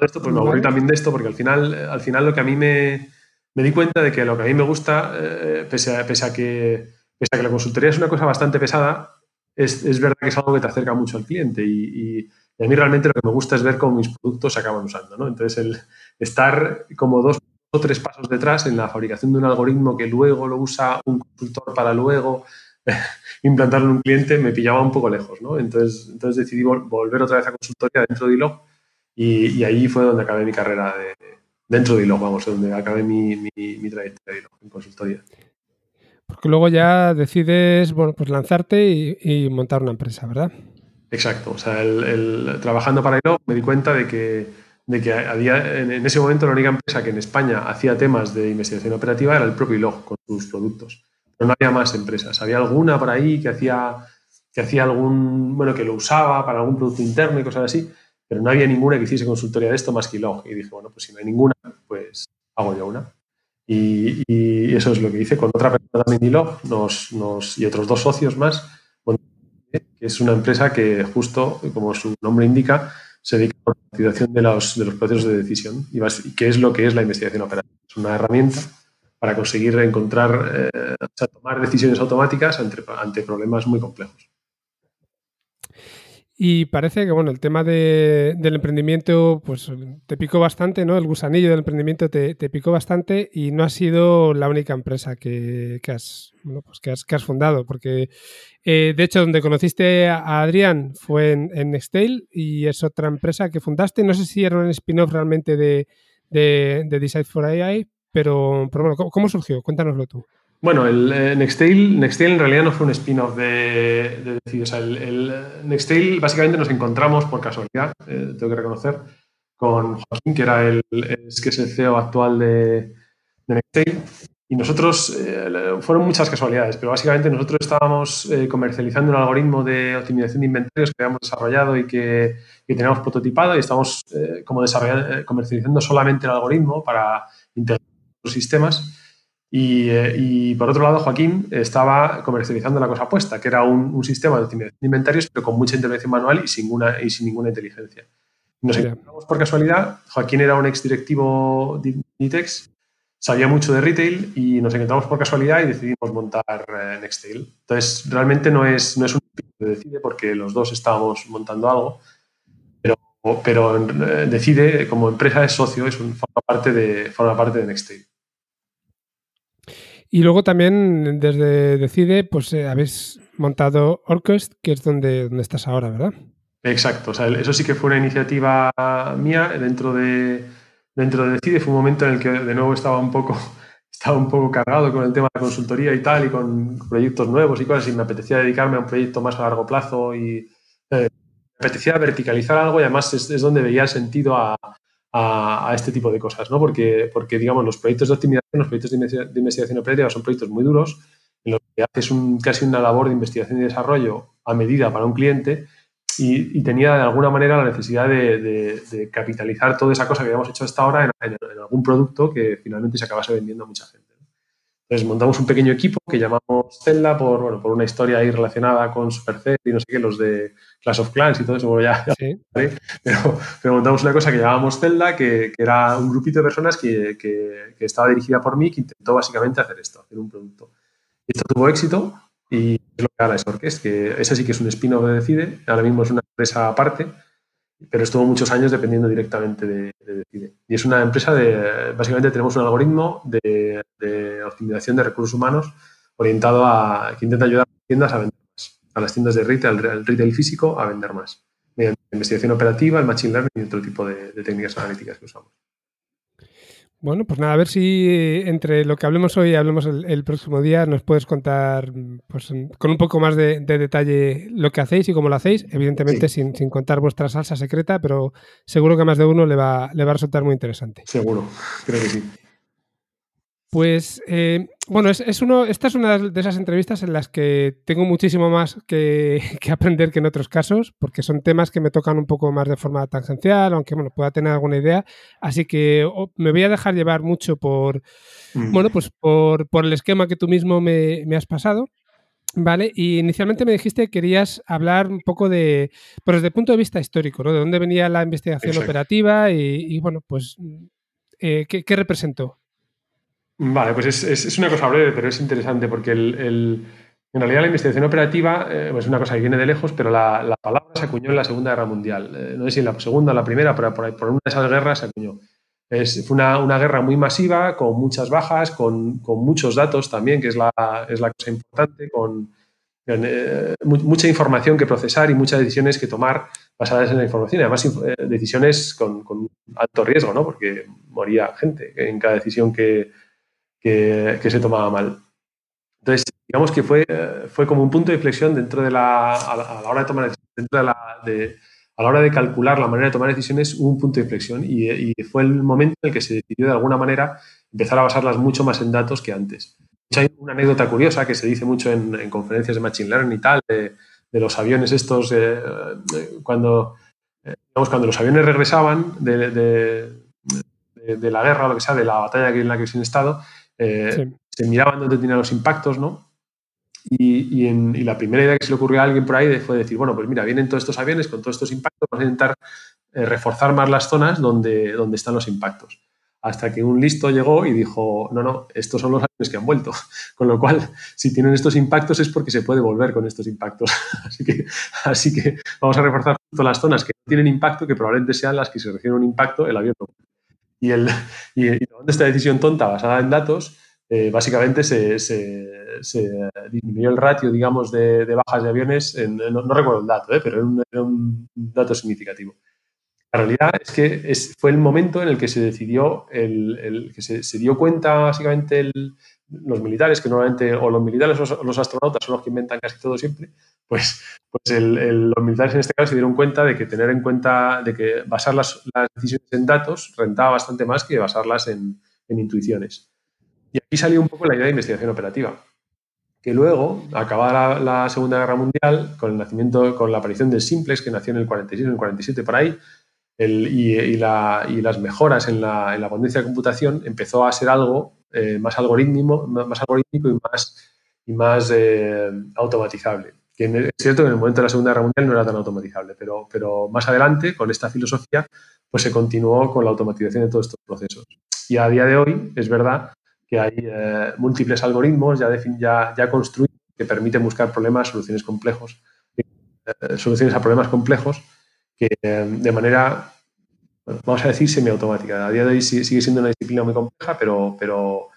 Esto, pues me aburrí también de esto, porque al final, al final lo que a mí me, me di cuenta de que lo que a mí me gusta, eh, pese, a, que, la consultoría es una cosa bastante pesada, es, verdad que es algo que te acerca mucho al cliente y, y, a mí realmente lo que me gusta es ver cómo mis productos se acaban usando. ¿no? Entonces, el estar como dos o tres pasos detrás en la fabricación de un algoritmo que luego lo usa un consultor para luego [LAUGHS] implantarlo en un cliente me pillaba un poco lejos. ¿no? Entonces, entonces decidí volver otra vez a consultoría dentro de ILOG y, ahí fue donde acabé mi carrera de, dentro de ILOG, vamos, donde acabé mi, mi, trayectoria de en consultoría. Porque luego ya decides, bueno, pues lanzarte y, montar una empresa, ¿verdad? Exacto. O sea, el, trabajando para ILOG me di cuenta de que, de que había, en, ese momento la única empresa que en España hacía temas de investigación operativa era el propio ILOG con sus productos. Pero no había más empresas. Había alguna por ahí que hacía, que hacía algún, bueno, que lo usaba para algún producto interno y cosas así, pero no había ninguna que hiciese consultoría de esto más que Log. Y dije, bueno, pues si no hay ninguna, pues hago yo una. Y, eso es lo que hice con otra persona también Log y otros dos socios más, que es una empresa que justo, como su nombre indica, se dedica a la optimización de los, de los procesos de decisión y, qué es lo que es la investigación operativa. Es una herramienta para conseguir encontrar, eh, o sea, tomar decisiones automáticas ante, ante problemas muy complejos. Y parece que, bueno, el tema de, del emprendimiento, pues te picó bastante, ¿no? El gusanillo del emprendimiento te, te picó bastante y no ha sido la única empresa que, que has, bueno, pues que, has, que has fundado, porque eh, de hecho donde conociste a Adrián fue en, en Nextail y es otra empresa que fundaste. No sé si era un spin-off realmente de, de, de Decide for AI, pero, pero bueno, ¿cómo surgió? Cuéntanoslo tú. Bueno, el eh, Nextail, en realidad no fue un spin-off de, de, O sea, el, el, Nextail básicamente nos encontramos por casualidad, eh, tengo que reconocer, con Joaquín, que era el, es, que es el CEO actual de, de Nextail. Y nosotros, eh, fueron muchas casualidades, pero básicamente nosotros estábamos comercializando un algoritmo de optimización de inventarios que habíamos desarrollado y que, que teníamos prototipado y estamos como desarrollando, comercializando solamente el algoritmo para integrar los sistemas. Eh, y, por otro lado, Joaquín estaba comercializando la cosa opuesta, que era un, sistema de inventarios, pero con mucha intervención manual y sin, y sin ninguna inteligencia. Nos encontramos por casualidad. Joaquín era un exdirectivo de Nitex, sabía mucho de retail y nos encontramos por casualidad y decidimos montar eh, Nextail. Entonces, realmente no es, no es un de Decide porque los dos estábamos montando algo, pero, pero eh, Decide como empresa es socio, es un, forma, parte de, forma parte de Nextail. Y luego también desde Decide, pues eh, habéis montado Orquest, que es donde, donde estás ahora, ¿verdad? Exacto, o sea, eso sí que fue una iniciativa mía dentro de, dentro de Decide. Fue un momento en el que de nuevo estaba un poco, [LAUGHS] estaba un poco cargado con el tema de consultoría y tal, y con proyectos nuevos y cosas, y me apetecía dedicarme a un proyecto más a largo plazo y eh, me apetecía verticalizar algo y además es, es donde veía sentido a, a, este tipo de cosas, ¿no? Porque, porque, digamos, los proyectos de optimización, los proyectos de investigación operativa son proyectos muy duros, en los que haces un, casi una labor de investigación y desarrollo a medida para un cliente y, tenía de alguna manera la necesidad de, capitalizar toda esa cosa que habíamos hecho hasta ahora en, algún producto que finalmente se acabase vendiendo a mucha gente. Entonces montamos un pequeño equipo que llamamos Zelda por, bueno, por una historia ahí relacionada con Supercell y no sé qué, los de Clash of Clans y todo eso, ya, pero, pero, montamos una cosa que llamábamos Zelda, que, que era un grupito de personas que, que, que, estaba dirigida por mí, que intentó básicamente hacer esto, hacer un producto. Y esto tuvo éxito y es lo que ahora es Orquest, que esa sí que es un spin-off de Decide, ahora mismo es una empresa aparte pero estuvo muchos años dependiendo directamente de, Decide. Y es una empresa de, básicamente tenemos un algoritmo de, optimización de recursos humanos orientado a que intenta ayudar a las tiendas a vender más, a las tiendas de retail, al retail físico a vender más, mediante investigación operativa, el machine learning y otro tipo de técnicas analíticas que usamos. Bueno, pues nada, a ver si eh, entre lo que hablemos hoy y hablemos el, próximo día nos puedes contar pues, con un poco más de, detalle lo que hacéis y cómo lo hacéis, evidentemente sin, sin, contar vuestra salsa secreta, pero seguro que a más de uno le va, le va a resultar muy interesante. Seguro, creo que sí. Pues eh, bueno, es, uno, esta es una de esas entrevistas en las que tengo muchísimo más [LAUGHS] que, aprender que en otros casos, porque son temas que me tocan un poco más de forma tangencial, aunque bueno, pueda tener alguna idea. Así que me voy a dejar llevar mucho por, mm. bueno, pues por, el esquema que tú mismo me, has pasado. Vale, y inicialmente me dijiste que querías hablar un poco de, pues desde el punto de vista histórico, ¿no? De dónde venía la investigación operativa y, bueno, pues, eh, ¿qué representó? Vale, pues es, es, una cosa breve, pero es interesante porque el, en realidad la investigación operativa eh, pues es una cosa que viene de lejos, pero la, la, palabra se acuñó en la Segunda Guerra Mundial. Eh, no sé si en la segunda o la primera, pero por, por una de esas guerras se acuñó. Es, fue una, una, guerra muy masiva, con muchas bajas, con, con, muchos datos también, que es la, es la cosa importante, con eh, mucha información que procesar y muchas decisiones que tomar basadas en la información. Además, decisiones con, con alto riesgo, ¿no? porque moría gente en cada decisión que, que, se tomaba mal. Entonces, digamos que fue, fue como un punto de inflexión dentro de la, a la, hora de tomar dentro de la, de, a la hora de calcular la manera de tomar decisiones, hubo un punto de inflexión y, y, fue el momento en el que se decidió de alguna manera empezar a basarlas mucho más en datos que antes. Hay una anécdota curiosa que se dice mucho en, en conferencias de Machine Learning y tal, de, de los aviones estos, eh, cuando, eh, digamos, cuando los aviones regresaban de, de, la guerra o lo que sea, de la batalla en la que se han estado, eh, se miraban dónde tenían los impactos, ¿no? Y, la primera idea que se le ocurrió a alguien por ahí fue decir, bueno, pues mira, vienen todos estos aviones con todos estos impactos, vamos a intentar eh, reforzar más las zonas donde, donde están los impactos. Hasta que un listo llegó y dijo, no, no, estos son los aviones que han vuelto. [LAUGHS] Con lo cual, si tienen estos impactos es porque se puede volver con estos impactos. [LAUGHS] así, que, así que vamos a reforzar todas las zonas que no tienen impacto, que probablemente sean las que se reciben un impacto, el avión no y, el, y, esta decisión tonta basada en datos, eh, básicamente se, disminuyó el ratio, digamos, de, bajas de aviones, no, recuerdo el dato, eh, pero era un, dato significativo. La realidad es que fue el momento en el que se decidió, el, que se, dio cuenta básicamente los militares, que normalmente, o los militares o los astronautas son los que inventan casi todo siempre, pues, pues los militares en este caso se dieron cuenta de que tener en cuenta, de que basar las, decisiones en datos rentaba bastante más que basarlas en, intuiciones. Y aquí salió un poco la idea de investigación operativa, que luego, acabada la, Segunda Guerra Mundial, con el nacimiento, con la aparición del Simplex, que nació en el 46, en el 47 por ahí, y, las mejoras en la, en potencia de computación, empezó a ser algo eh, más, algorítmico, y más, y más eh, automatizable que es cierto que en el momento de la Segunda Guerra no era tan automatizable, pero, pero más adelante, con esta filosofía, pues se continuó con la automatización de todos estos procesos. Y a día de hoy es verdad que hay eh, múltiples algoritmos ya, ya, ya, construidos que permiten buscar problemas, soluciones complejos, eh, soluciones a problemas complejos que de manera, vamos a decir, semiautomática. A día de hoy sigue siendo una disciplina muy compleja, pero, pero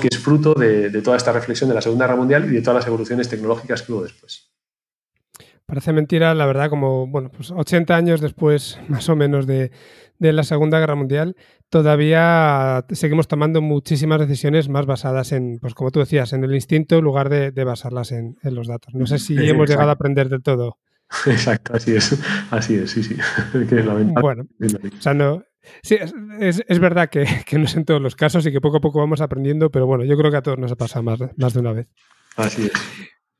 que es fruto de, toda esta reflexión de la Segunda Guerra Mundial y de todas las evoluciones tecnológicas que hubo después. Parece mentira, la verdad, como bueno, pues 80 años después, [LAUGHS] más o menos, de, la Segunda Guerra Mundial, todavía seguimos tomando muchísimas decisiones más basadas en, pues como tú decías, en el instinto en lugar de, basarlas en, los datos. No sé si hemos llegado a aprender del todo. [LAUGHS] Exacto, así es, así es, sí, sí. [LAUGHS] bueno, o sea, no, Sí, es, es verdad que, [LAUGHS] que, no es en todos los casos y que poco a poco vamos aprendiendo, pero bueno, yo creo que a todos nos ha pasado más, más de una vez. Así es.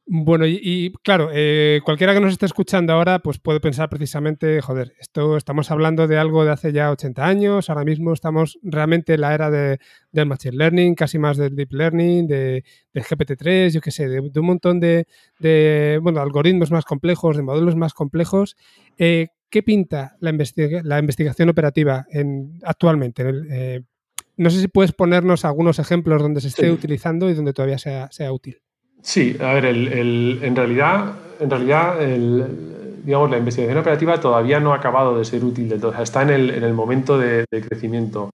Bueno, y, claro, eh, cualquiera que nos esté escuchando ahora, pues puede pensar precisamente, joder, esto estamos hablando de algo de hace ya 80 años, ahora mismo estamos realmente en la era de, del Machine Learning, casi más del Deep Learning, de, del GPT-3, yo qué sé, de, un montón de, de, bueno, algoritmos más complejos, de modelos más complejos. Eh, ¿Qué pinta la, la investigación operativa en, actualmente? Eh, no sé si puedes ponernos algunos ejemplos donde se esté utilizando y donde todavía sea, sea útil. Sí, a ver, el, en realidad, en realidad digamos, la investigación operativa todavía no ha acabado de ser útil de todo. está en el, en el momento de, crecimiento,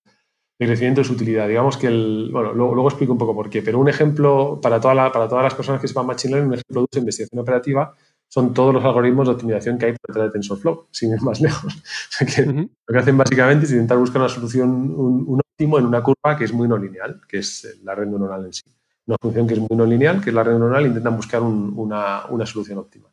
de crecimiento de su utilidad. Digamos que el, bueno, luego, explico un poco por qué, pero un ejemplo para, toda para todas las personas que sepan Machine Learning, un ejemplo de investigación operativa son todos los algoritmos de optimización que hay por detrás de TensorFlow, [LAUGHS] sin ir más lejos. Lo que hacen básicamente es intentar buscar una solución, un, óptimo en una curva que es muy no lineal, que es la red neuronal en sí. Una función que es muy no lineal, que es la red neuronal, intentan buscar una, una, solución óptima.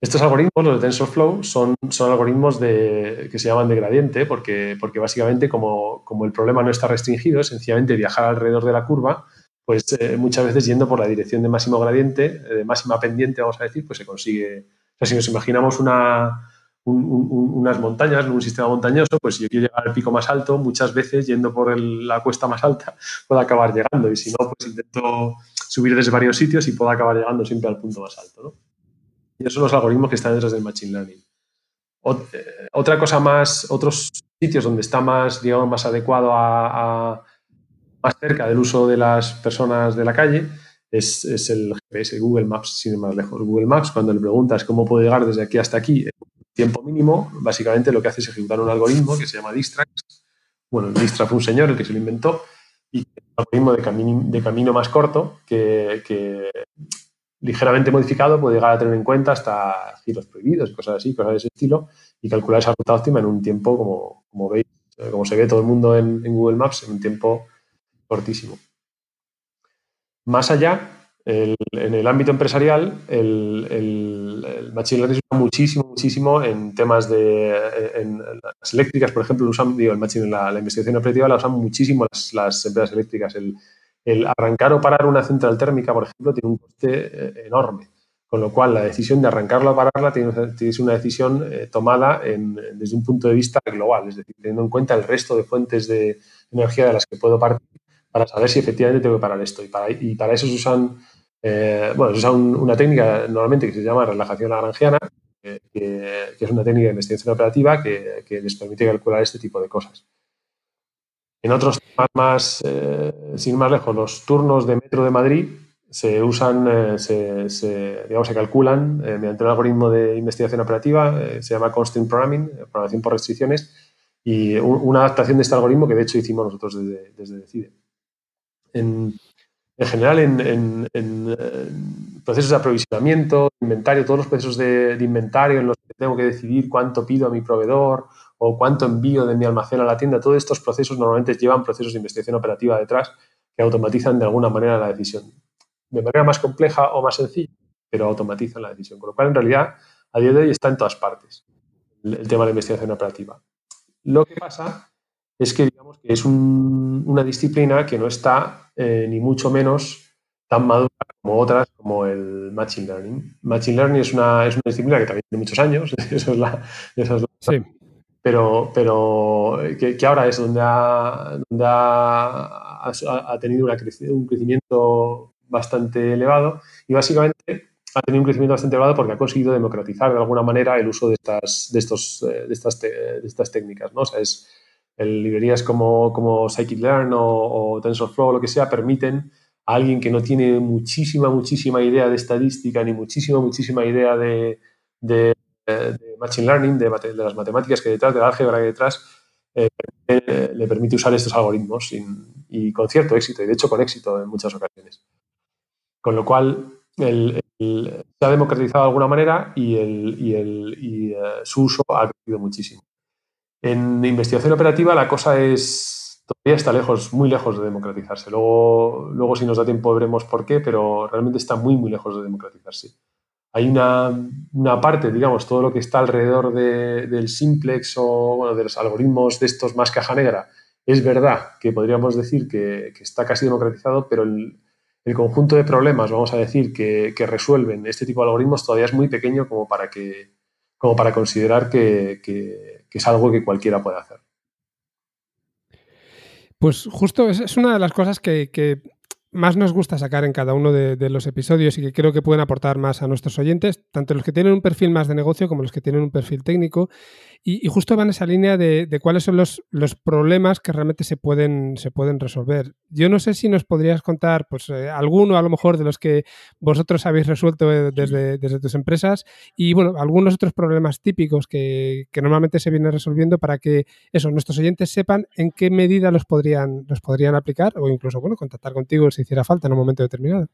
Estos algoritmos, los de TensorFlow, son, son algoritmos de, que se llaman de gradiente, porque, porque básicamente como, como el problema no está restringido, es sencillamente viajar alrededor de la curva, pues eh, muchas veces yendo por la dirección de máximo gradiente, de máxima pendiente, vamos a decir, pues se consigue. O sea, si nos imaginamos una, unas montañas, un sistema montañoso, pues si yo quiero llegar al pico más alto, muchas veces yendo por la cuesta más alta, [LAUGHS] puedo acabar llegando. Y si no, pues intento subir desde varios sitios y puedo acabar llegando siempre al punto más alto. ¿no? Y esos son los algoritmos que están detrás del Machine Learning. Eh, otra cosa más, otros sitios donde está más, digamos, más adecuado a más cerca del uso de las personas de la calle es, el GPS, Google Maps, sin ir más lejos. Google Maps, cuando le preguntas cómo puedo llegar desde aquí hasta aquí tiempo mínimo, básicamente lo que hace es ejecutar un algoritmo que se llama Distrax. Bueno, el Distrax fue un señor el que se lo inventó y un algoritmo de, camino, de camino más corto que, ligeramente modificado puede llegar a tener en cuenta hasta giros prohibidos, cosas así, cosas de ese estilo, y calcular esa ruta óptima en un tiempo, como, como veis, como se ve todo el mundo en Google Maps, en un tiempo cortísimo. Más allá, en el ámbito empresarial, el, el, machine learning se usa muchísimo, muchísimo en temas de en, las eléctricas, por ejemplo, usan, digo, el machine, la, investigación operativa la usan muchísimo las, empresas eléctricas. El, arrancar o parar una central térmica, por ejemplo, tiene un coste eh, enorme. Con lo cual, la decisión de arrancarla o pararla tiene, una decisión eh, tomada desde un punto de vista global, es decir, teniendo en cuenta el resto de fuentes de energía de las que puedo partir para saber si efectivamente tengo que parar esto. Y para, y para eso se usan, eh, bueno, se usa una técnica normalmente que se llama relajación lagrangiana, que, es una técnica de investigación operativa que, les permite calcular este tipo de cosas. En otros temas más, eh, sin más lejos, los turnos de metro de Madrid se usan, eh, se, digamos, se calculan mediante un algoritmo de investigación operativa, se llama Constant Programming, programación por restricciones, y una adaptación de este algoritmo que de hecho hicimos nosotros desde, desde Decide general en, procesos de aprovisionamiento, inventario, todos los procesos de, inventario en los que tengo que decidir cuánto pido a mi proveedor o cuánto envío de mi almacén a la tienda, todos estos procesos normalmente llevan procesos de investigación operativa detrás que automatizan de alguna manera la decisión. De manera más compleja o más sencilla, pero automatizan la decisión. Con lo cual, en realidad, a día de hoy está en todas partes el, tema de la investigación operativa. Lo que pasa es que digamos que es una disciplina que no está eh, ni mucho menos tan madura como otras, como el Machine Learning. Machine Learning es una, es una disciplina que también tiene muchos años, [LAUGHS] eso es la... sí. Pero, pero que, ahora es donde ha, donde ha, ha tenido un crecimiento bastante elevado y básicamente ha tenido un crecimiento bastante elevado porque ha conseguido democratizar de alguna manera el uso de estas, de estos, eh, de estas, de estas técnicas. ¿no? O sea, es, el, librerías como, como Scikit-Learn o, TensorFlow o lo que sea permiten a alguien que no tiene muchísima, muchísima idea de estadística ni muchísima, muchísima idea de, de, Machine Learning, de, las matemáticas que hay detrás, de la álgebra que hay detrás, eh, le permite usar estos algoritmos y con cierto éxito, y de hecho con éxito en muchas ocasiones. Con lo cual, el, se ha democratizado de alguna manera y, el, y, el, y eh, su uso ha crecido muchísimo. En investigación operativa la cosa es todavía está lejos, muy lejos de democratizarse. Luego, luego si nos da tiempo veremos por qué, pero realmente está muy, muy lejos de democratizarse. Hay una, una parte, digamos, todo lo que está alrededor del simplex o de los algoritmos de estos más caja negra, es verdad que podríamos decir que, está casi democratizado, pero el, conjunto de problemas, vamos a decir, que, que, resuelven este tipo de algoritmos todavía es muy pequeño como para, que, como para considerar que, que es algo que cualquiera puede hacer. Pues justo es, una de las cosas que, más nos gusta sacar en cada uno de, los episodios y que creo que pueden aportar más a nuestros oyentes, tanto los que tienen un perfil más de negocio como los que tienen un perfil técnico. Y, justo van esa línea de, cuáles son los, los, problemas que realmente se pueden, se pueden resolver. Yo no sé si nos podrías contar pues, eh, alguno a lo mejor de los que vosotros habéis resuelto eh, desde, desde tus empresas y bueno, algunos otros problemas típicos que, que, normalmente se vienen resolviendo para que eso, nuestros oyentes sepan en qué medida los podrían, los podrían aplicar o incluso bueno, contactar contigo si hiciera falta en un momento determinado.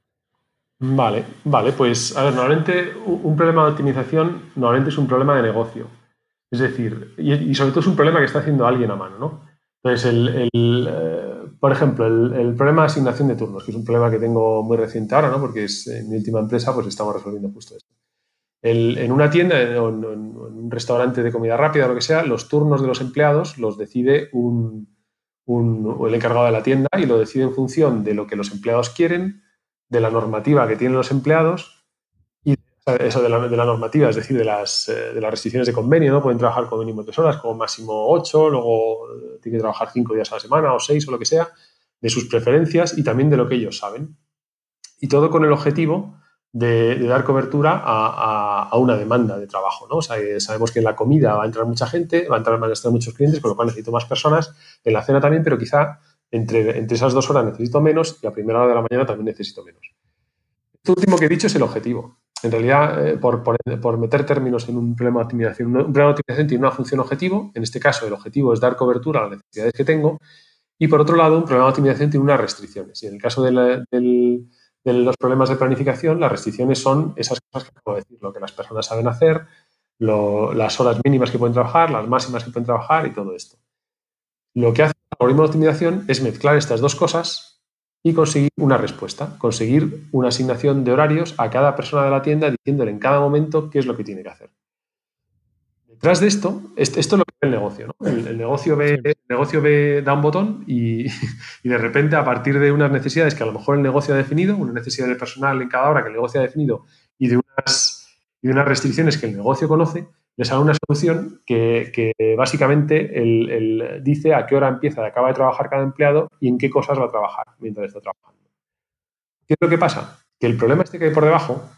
Vale, vale, pues a ver, normalmente un problema de optimización normalmente es un problema de negocio. Es decir, y, sobre todo es un problema que está haciendo alguien a mano, ¿no? Entonces, el, eh, por ejemplo, el, problema de asignación de turnos, que es un problema que tengo muy reciente ahora, ¿no? Porque es en mi última empresa, pues estamos resolviendo justo esto. en una tienda o en, un restaurante de comida rápida lo que sea, los turnos de los empleados los decide un, el encargado de la tienda y lo decide en función de lo que los empleados quieren, de la normativa que tienen los empleados eso de la, normativa, es decir, de las, eh, de las restricciones de convenio, ¿no? Pueden trabajar con mínimo tres horas, como máximo ocho, luego eh, tienen que trabajar cinco días a la semana o seis o lo que sea, de sus preferencias y también de lo que ellos saben. Y todo con el objetivo de, dar cobertura a, una demanda de trabajo, ¿no? Sea, sabemos que en la comida va a entrar mucha gente, va a entrar, van a estar muchos clientes, con lo cual necesito más personas, en la cena también, pero quizá entre, entre esas dos horas necesito menos y a primera hora de la mañana también necesito menos. Esto último que he dicho es el objetivo en realidad, eh, por, meter términos en un problema de optimización, un problema de optimización tiene una función objetivo, en este caso el objetivo es dar cobertura a las necesidades que tengo, y por otro lado, un problema de optimización tiene unas restricciones. Y en el caso de, los problemas de planificación, las restricciones son esas cosas que acabo de decir, lo que las personas saben hacer, las horas mínimas que pueden trabajar, las máximas que pueden trabajar y todo esto. Lo que hace el algoritmo de optimización es mezclar estas dos cosas y conseguir una respuesta, conseguir una asignación de horarios a cada persona de la tienda diciéndole en cada momento qué es lo que tiene que hacer. Detrás de esto, esto es lo que ve el negocio. El, negocio ve, el negocio ve, da un botón y, [LAUGHS] y, de repente a partir de unas necesidades que a lo mejor el negocio ha definido, una necesidad de personal en cada hora que el negocio ha definido y de unas, y de unas restricciones que el negocio conoce, les haga una solución que, básicamente él, dice a qué hora empieza y acaba de trabajar cada empleado y en qué cosas va a trabajar mientras está trabajando. ¿Qué es lo que pasa? Que el problema este que hay por debajo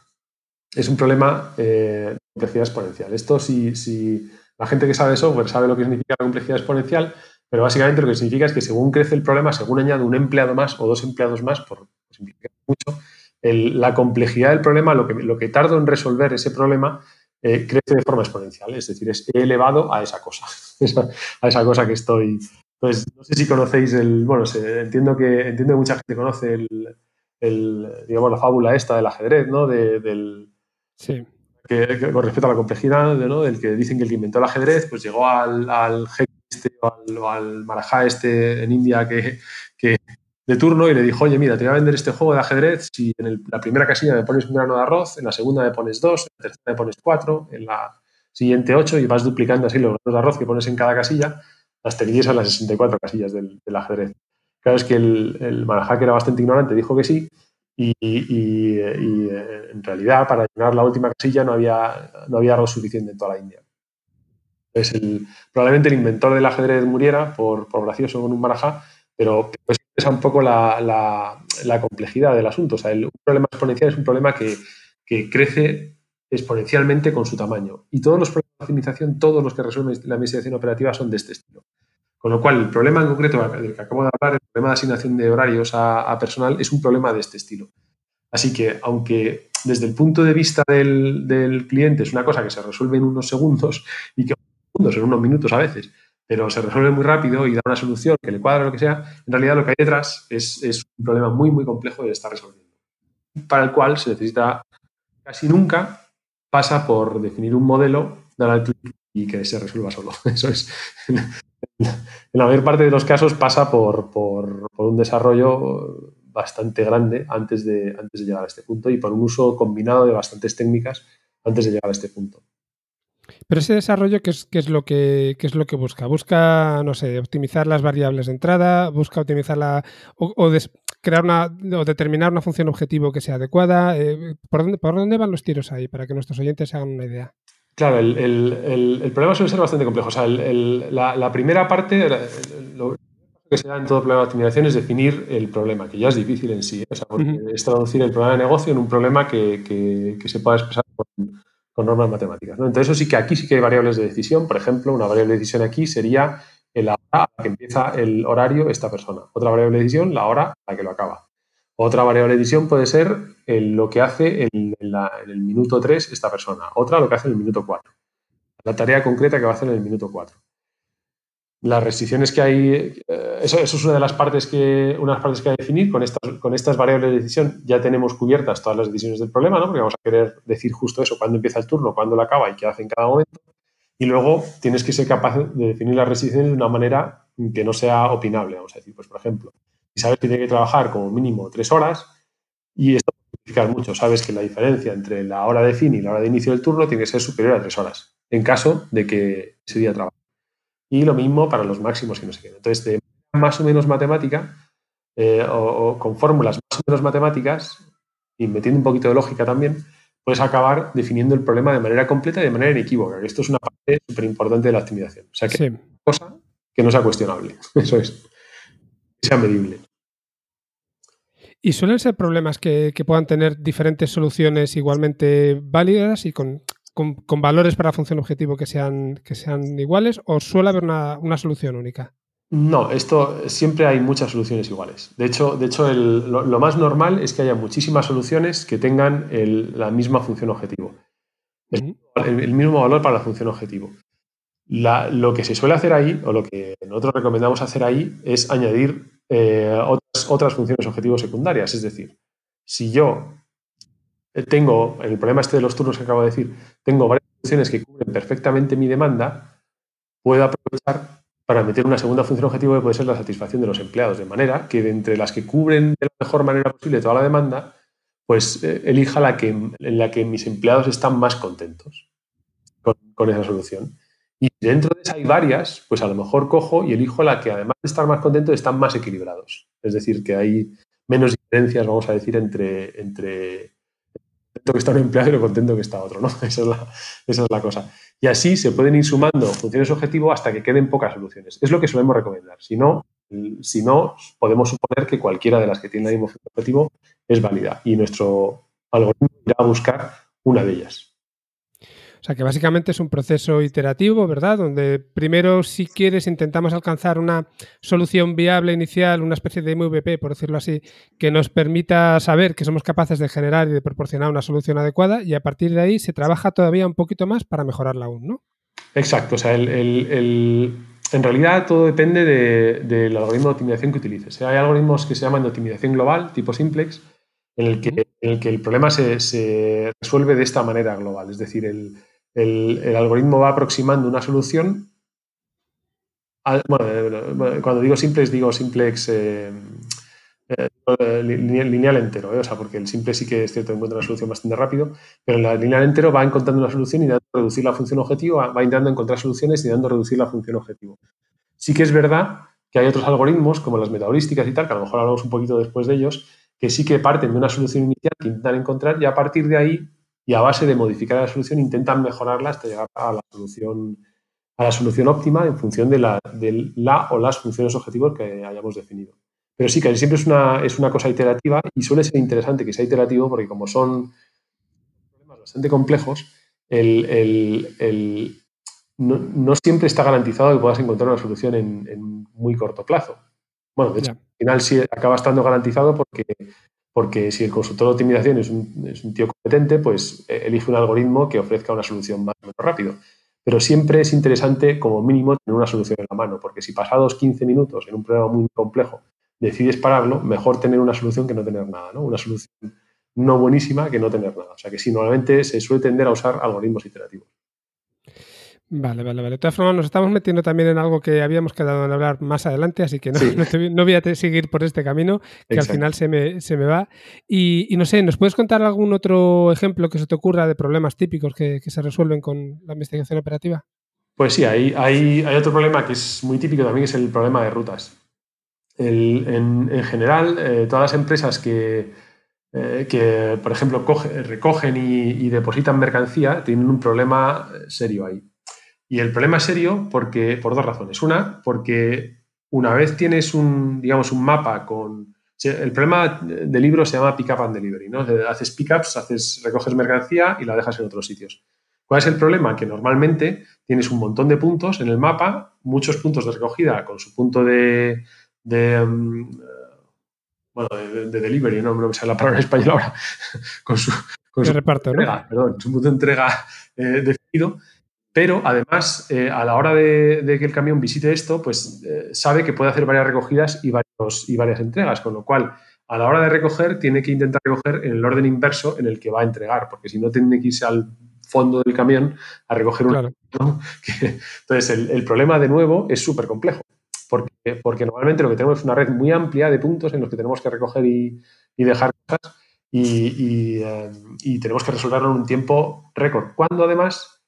es un problema eh, de complejidad exponencial. Esto, si, si la gente que sabe software sabe lo que significa la complejidad exponencial, pero básicamente lo que significa es que según crece el problema, según añado un empleado más o dos empleados más, por, simplificar mucho, la complejidad del problema, lo que, lo que tardo en resolver ese problema, eh, crece de forma exponencial. Es decir, es elevado a esa cosa, [LAUGHS] a esa cosa que estoy. Pues no sé si conocéis el. Bueno, entiendo, que, entiendo que mucha gente conoce el, digamos, la fábula esta del ajedrez, ¿no? del, Que, con respecto a la complejidad, ¿no? Del que dicen que el que inventó el ajedrez, pues llegó al, al este marajá este en India que, de turno y le dijo, oye, mira, te voy a vender este juego de ajedrez si en la primera casilla me pones un grano de arroz, en la segunda me pones dos, en la tercera me pones cuatro, en la siguiente ocho y vas duplicando así los granos de arroz que pones en cada casilla hasta que llegues a las 64 casillas del, ajedrez. Claro, es que el, el que era bastante ignorante, dijo que sí y, eh, en realidad para llenar la última casilla no había, no había arroz suficiente en toda la India. Probablemente el inventor del ajedrez muriera por, por gracioso con un marajá, pero pues, es un poco la, complejidad del asunto. O sea, el, un problema exponencial es un problema que, crece exponencialmente con su tamaño. Y todos los problemas de optimización, todos los que resuelven la investigación operativa son de este estilo. Con lo cual, el problema en concreto del que acabo de hablar, el problema de asignación de horarios a, personal, es un problema de este estilo. Así que, aunque desde el punto de vista del, del, cliente es una cosa que se resuelve en unos segundos [LAUGHS] y que en unos minutos a veces, pero se resuelve muy rápido y da una solución que le cuadra lo que sea, en realidad lo que hay detrás es, un problema muy, muy complejo de estar resolviendo, para el cual se necesita casi nunca pasa por definir un modelo, dar al clic y que se resuelva solo. [LAUGHS] Eso es. En [LAUGHS] la mayor parte de los casos pasa por, por, un desarrollo bastante grande antes de, antes de llegar a este punto y por un uso combinado de bastantes técnicas antes de llegar a este punto. Pero ese desarrollo, ¿qué es, qué es, lo, que, es lo que busca? Busca, no sé, optimizar las variables de entrada, busca optimizar la. o, crear una. o determinar una función objetivo que sea adecuada. Eh, ¿por, dónde, ¿Por dónde van los tiros ahí? Para que nuestros oyentes hagan una idea. Claro, el, problema suele ser bastante complejo. O sea, la, primera parte, lo que se da en todo problema de optimización es definir el problema, que ya es difícil en sí. ¿eh? O sea, es traducir el problema de negocio en un problema que, se pueda expresar con, normas matemáticas. Entonces, eso sí que aquí sí que hay variables de decisión. Por ejemplo, una variable de decisión aquí sería la hora a la que empieza el horario esta persona. Otra variable de decisión, la hora a la que lo acaba. Otra variable de decisión puede ser lo que hace en, el minuto 3 esta persona. Otra lo que hace en el minuto 4. La tarea concreta que va a hacer en el minuto 4 las restricciones que hay, eh, eso, es una de las partes que, unas partes que hay que definir. Con estas, con estas variables de decisión ya tenemos cubiertas todas las decisiones del problema, ¿no? porque vamos a querer decir justo eso, cuándo empieza el turno, cuándo lo acaba y qué hace en cada momento. Y luego tienes que ser capaz de definir las restricciones de una manera que no sea opinable. Vamos a decir, pues por ejemplo, sabes que tiene que trabajar como mínimo tres horas, y esto puede significar mucho, sabes que la diferencia entre la hora de fin y la hora de inicio del turno tiene que ser superior a tres horas, en caso de que ese día trabaje. Y lo mismo para los máximos y no sé qué. Entonces, de más o menos matemática, eh, o, con fórmulas más o menos matemáticas, y metiendo un poquito de lógica también, puedes acabar definiendo el problema de manera completa y de manera inequívoca. Esto es una parte súper importante de la optimización. O sea, que sí. cosa que no sea cuestionable. [LAUGHS] Eso es. Que sea medible. ¿Y suelen ser problemas que, que, puedan tener diferentes soluciones igualmente válidas y con con, valores para la función objetivo que sean, que sean iguales o suele haber una, solución única? No, esto siempre hay muchas soluciones iguales. De hecho, de hecho lo, más normal es que haya muchísimas soluciones que tengan la misma función objetivo. El, mismo valor para la función objetivo. Lo que se suele hacer ahí, o lo que nosotros recomendamos hacer ahí, es añadir eh, otras, funciones objetivos secundarias. Es decir, si yo eh, tengo, el problema este de los turnos que acabo de decir, tengo varias funciones que cubren perfectamente mi demanda, puedo aprovechar para meter una segunda función objetivo que puede ser la satisfacción de los empleados, de manera que de entre las que cubren de la mejor manera posible toda la demanda, pues eh, elija la que, en la que mis empleados están más contentos con, con esa solución. Y dentro de esas hay varias, pues a lo mejor cojo y elijo la que además de estar más contentos están más equilibrados. Es decir, que hay menos diferencias, vamos a decir, entre, entre que está un empleado y lo contento que está otro, ¿no? [LAUGHS] Esa es, la, esa es la cosa. Y así se pueden ir sumando funciones objetivo hasta que queden pocas soluciones. Es lo que solemos recomendar. Si no, si no podemos suponer que cualquiera de las que tiene el mismo objetivo es válida y nuestro algoritmo irá a buscar una de ellas. O sea que básicamente es un proceso iterativo, ¿verdad? Donde primero, si quieres, intentamos alcanzar una solución viable inicial, una especie de MVP, por decirlo así, que nos permita saber que somos capaces de generar y de proporcionar una solución adecuada y a partir de ahí se trabaja todavía un poquito más para mejorarla aún, ¿no? Exacto. O sea, en realidad todo depende del algoritmo de optimización que utilices. Hay algoritmos que se llaman de optimización global, tipo simplex, en el que, el, que el problema se, se, resuelve de esta manera global. Es decir, el, el, algoritmo va aproximando una solución. Eh, bueno, cuando digo simplex, digo simplex eh, eh, lineal, entero, o sea, porque el simple sí que es cierto, encuentra una solución bastante rápido, pero en la lineal entero va encontrando una solución y dando reducir la función objetivo, va intentando encontrar soluciones y dando reducir la función objetivo. Sí que es verdad que hay otros algoritmos, como las metaheurísticas y tal, que a lo mejor hablamos un poquito después de ellos, que sí que parten de una solución inicial que intentan encontrar y a partir de ahí y a base de modificar la solución intentan mejorarla hasta llegar a la solución, a la solución óptima en función de la, de la o las funciones objetivos que hayamos definido. Pero sí que siempre es una, es una cosa iterativa y suele ser interesante que sea iterativo porque como son problemas bastante complejos, el, no, siempre está garantizado que puedas encontrar una solución en, muy corto plazo. Bueno, de hecho, al final sí acaba estando garantizado porque porque si el consultor de optimización es un, tío competente, pues eh, elige un algoritmo que ofrezca una solución más o menos rápido. Pero siempre es interesante, como mínimo, tener una solución en la mano, porque si pasados 15 minutos en un problema muy complejo decides pararlo, mejor tener una solución que no tener nada, ¿no? Una solución no buenísima que no tener nada. O sea que sí, normalmente se suele tender a usar algoritmos iterativos. Vale, vale, vale. De todas formas, nos estamos metiendo también en algo que habíamos quedado en hablar más adelante, así que no, [LAUGHS] no, voy a seguir por este camino, que al final se me, se me va. Y, no sé, ¿nos puedes contar algún otro ejemplo que se te ocurra de problemas típicos que, se resuelven con la investigación operativa? Pues sí, hay, hay, hay, otro problema que es muy típico también, es el problema de rutas. en, general, eh, todas las empresas que, eh, que por ejemplo, recogen y depositan mercancía tienen un problema serio ahí. Y el problema es serio porque, por dos razones. Una, porque una vez tienes un, digamos, un mapa con... El problema del libro se llama pick up and delivery, ¿no? Haces pickups, haces, recoges mercancía y la dejas en otros sitios. ¿Cuál es el problema? Que normalmente tienes un montón de puntos en el mapa, muchos puntos de recogida con su punto de, de mm, bueno, de, delivery, no, me sale la palabra en español ahora, [LAUGHS] con su, reparto, entrega, perdón, su punto de entrega eh, definido, pero además eh, a la hora de, que el camión visite esto, pues eh, sabe que puede hacer varias recogidas y, varios, y varias entregas, con lo cual a la hora de recoger tiene que intentar recoger en el orden inverso en el que va a entregar, porque si no tiene que irse al fondo del camión a recoger un... [LAUGHS] entonces el, el problema de nuevo es súper complejo porque, porque normalmente lo que tenemos es una red muy amplia de puntos en los que tenemos que recoger y, dejar cosas eh, y, tenemos que resolverlo en un tiempo récord. Cuando además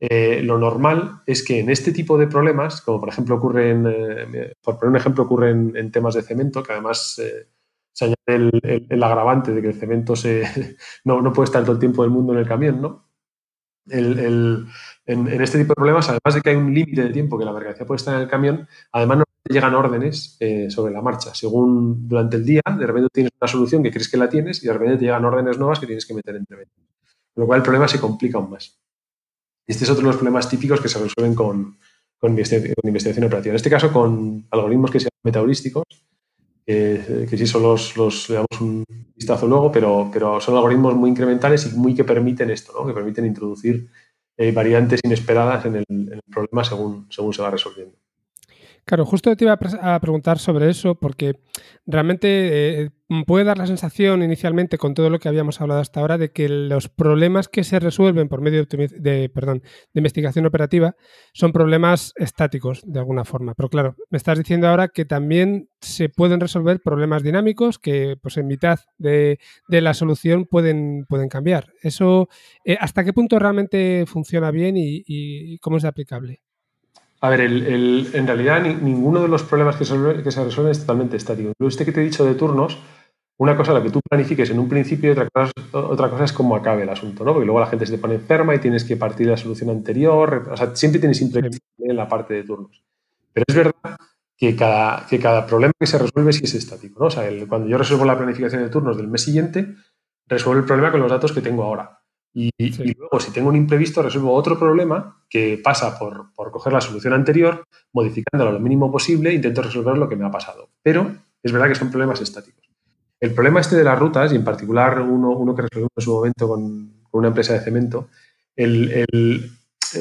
eh, lo normal es que en este tipo de problemas, como por ejemplo ocurre en, eh, por poner un ejemplo, ocurre en, temas de cemento, que además se añade el, agravante de que el cemento se, [LAUGHS] no, no, puede estar todo el tiempo del mundo en el camión, ¿no? en, este tipo de problemas, además de que hay un límite de tiempo que la mercancía puede estar en el camión, además no llegan órdenes eh, sobre la marcha. Según durante el día, de repente tienes una solución que crees que la tienes y de repente te llegan órdenes nuevas que tienes que meter entre medio. Con lo cual el problema se complica aún más. Este es otro de los problemas típicos que se resuelven con, con, investigación, operativa. En este caso, con algoritmos que sean metaheurísticos, que sí son los, los, le damos un vistazo luego, pero, pero son algoritmos muy incrementales y muy que permiten esto, ¿no? que permiten introducir eh, variantes inesperadas en el, en el, problema según, según se va resolviendo. Claro, justo te iba a, preguntar sobre eso porque realmente eh, puede dar la sensación inicialmente con todo lo que habíamos hablado hasta ahora de que los problemas que se resuelven por medio de, perdón, de investigación operativa son problemas estáticos de alguna forma. Pero claro, me estás diciendo ahora que también se pueden resolver problemas dinámicos que pues en mitad de, la solución pueden, pueden cambiar. Eso, eh, ¿hasta qué punto realmente funciona bien y cómo es aplicable? A ver, en realidad ninguno de los problemas que se, resuelven es totalmente estático. Incluso este que te he dicho de turnos, una cosa la que tú planifiques en un principio y otra cosa, otra cosa es cómo acabe el asunto, ¿no? Porque luego la gente se te pone enferma y tienes que partir de la solución anterior. O sea, siempre tienes imprevisible en la parte de turnos. Pero es verdad que cada, que cada problema que se resuelve sí es estático, ¿no? O sea, cuando yo resuelvo la planificación de turnos del mes siguiente, resuelvo el problema con los datos que tengo ahora. Y, luego, si tengo un imprevisto, resuelvo otro problema que pasa por, por coger la solución anterior, modificándola lo mínimo posible, intento resolver lo que me ha pasado. Pero es verdad que son problemas estáticos. El problema este de las rutas, y en particular uno, uno que resolvimos en su momento con, una empresa de cemento, el,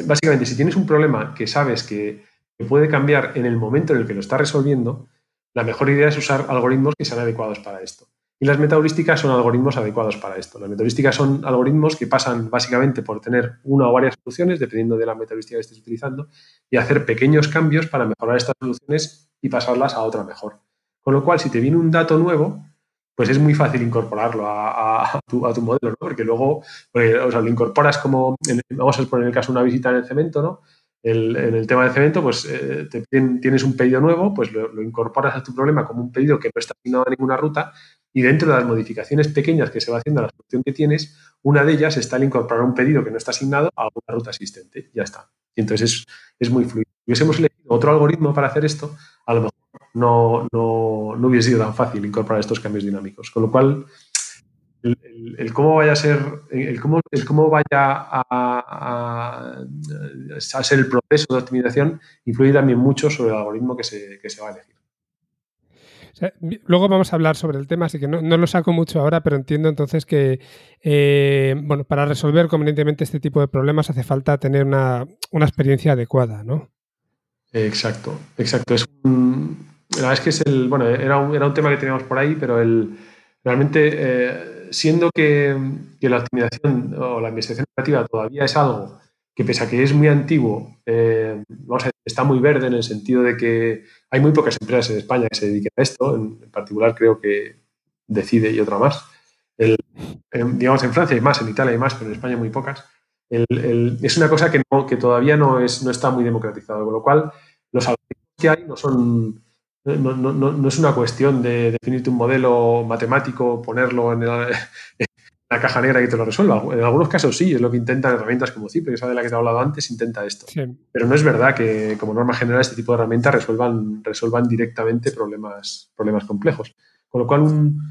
básicamente, si tienes un problema que sabes que, que puede cambiar en el momento en el que lo estás resolviendo, la mejor idea es usar algoritmos que sean adecuados para esto. Y las metaheurísticas son algoritmos adecuados para esto. Las metaheurísticas son algoritmos que pasan básicamente por tener una o varias soluciones, dependiendo de la metaheurística que estés utilizando, y hacer pequeños cambios para mejorar estas soluciones y pasarlas a otra mejor. Con lo cual, si te viene un dato nuevo, pues es muy fácil incorporarlo a, tu, modelo, ¿no? Porque luego, o sea, lo incorporas como, vamos a poner el caso una visita en el cemento, ¿no? en el tema del cemento, pues eh, tienes un pedido nuevo, pues lo, incorporas a tu problema como un pedido que no está asignado a ninguna ruta y dentro de las modificaciones pequeñas que se va haciendo a la solución que tienes, una de ellas está el incorporar un pedido que no está asignado a una ruta existente. Ya está. Y entonces es, muy fluido. Si hubiésemos elegido otro algoritmo para hacer esto, a lo mejor no, no, hubiese sido tan fácil incorporar estos cambios dinámicos. Con lo cual, el, cómo vaya a ser, el cómo, el cómo vaya a, a, el proceso de optimización influye también mucho sobre el algoritmo que se, que se va a elegir luego vamos a hablar sobre el tema, así que no, lo saco mucho ahora, pero entiendo entonces que eh, bueno, para resolver convenientemente este tipo de problemas hace falta tener una, experiencia adecuada, ¿no? Exacto, exacto. Es la verdad es que es el, bueno, era un, era un tema que teníamos por ahí, pero el, realmente, eh, siendo que, que, la optimización o la investigación operativa todavía es algo que pese a que es muy antiguo, eh, está muy verde en el sentido de que hay muy pocas empresas en España que se dediquen a esto, en, particular creo que Decide y otra más. digamos, en Francia hay más, en Italia hay más, pero en España muy pocas. es una cosa que, que todavía no, es, no está muy democratizado, con lo cual los algoritmos que hay no son... No, no, no, es una cuestión de definirte un modelo matemático, ponerlo en, el, una caja negra que te lo resuelva. En algunos casos sí, es lo que intentan herramientas como Zip, que es de la que te he hablado antes, intenta esto. Pero no es verdad que como norma general este tipo de herramientas resuelvan, resuelvan directamente problemas, problemas complejos. Con lo cual un,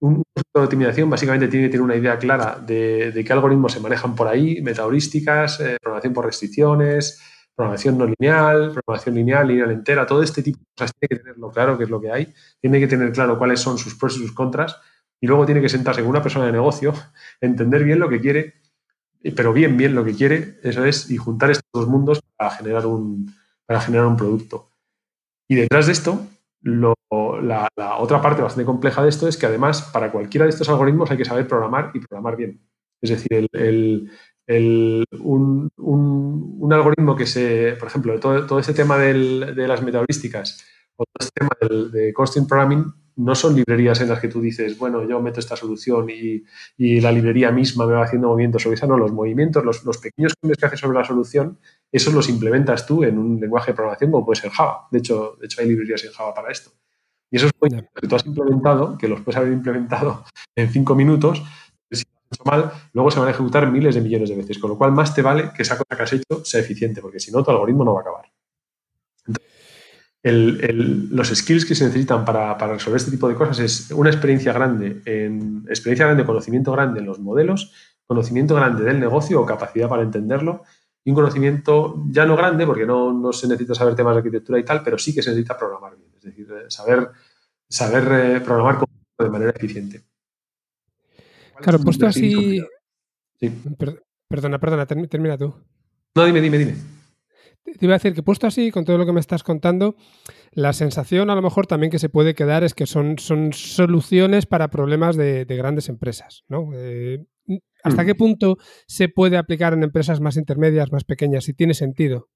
un de optimización básicamente tiene que tener una idea clara de, qué algoritmos se manejan por ahí, metaheurísticas, eh, programación por restricciones, programación no lineal, programación lineal, lineal entera, todo este tipo de cosas tiene que tenerlo claro qué es lo que hay, tiene que tener claro cuáles son sus pros y sus contras y luego tiene que sentarse con una persona de negocio, [LAUGHS] entender bien lo que quiere, pero bien, bien lo que quiere, eso es, y juntar estos dos mundos para generar un, para generar un producto. Y detrás de esto, la, otra parte bastante compleja de esto es que además para cualquiera de estos algoritmos hay que saber programar y programar bien. Es decir, el, un, algoritmo que se, por ejemplo, todo, todo este tema de las metaheurísticas o todo este tema de constant programming no son librerías en las que tú dices, bueno, yo meto esta solución y, la librería misma me va haciendo movimientos sobre esa. No, los movimientos, los, los, pequeños cambios que haces sobre la solución, esos los implementas tú en un lenguaje de programación como puede ser Java. De hecho, de hecho hay librerías en Java para esto. Y esos movimientos que tú has implementado, que los puedes haber implementado en cinco minutos, mal, luego se van a ejecutar miles de millones de veces, con lo cual más te vale que esa cosa que has hecho sea eficiente, porque si no, tu algoritmo no va a acabar. Los skills que se necesitan para, resolver este tipo de cosas es una experiencia grande, en, experiencia grande, conocimiento grande en los modelos, conocimiento grande del negocio o capacidad para entenderlo, y un conocimiento ya no grande, porque no, no se necesita saber temas de arquitectura y tal, pero sí que se necesita programar bien, es decir, eh, saber, saber eh, programar de manera eficiente. Claro, puesto así. Perdona, perdona, termina tú. No, dime, dime, dime. Te iba a decir que puesto así, con todo lo que me estás contando, la sensación a lo mejor también que se puede quedar es que son, son soluciones para problemas de, grandes empresas, ¿no? Eh, ¿Hasta mm. qué punto se puede aplicar en empresas más intermedias, más pequeñas? Si tiene sentido.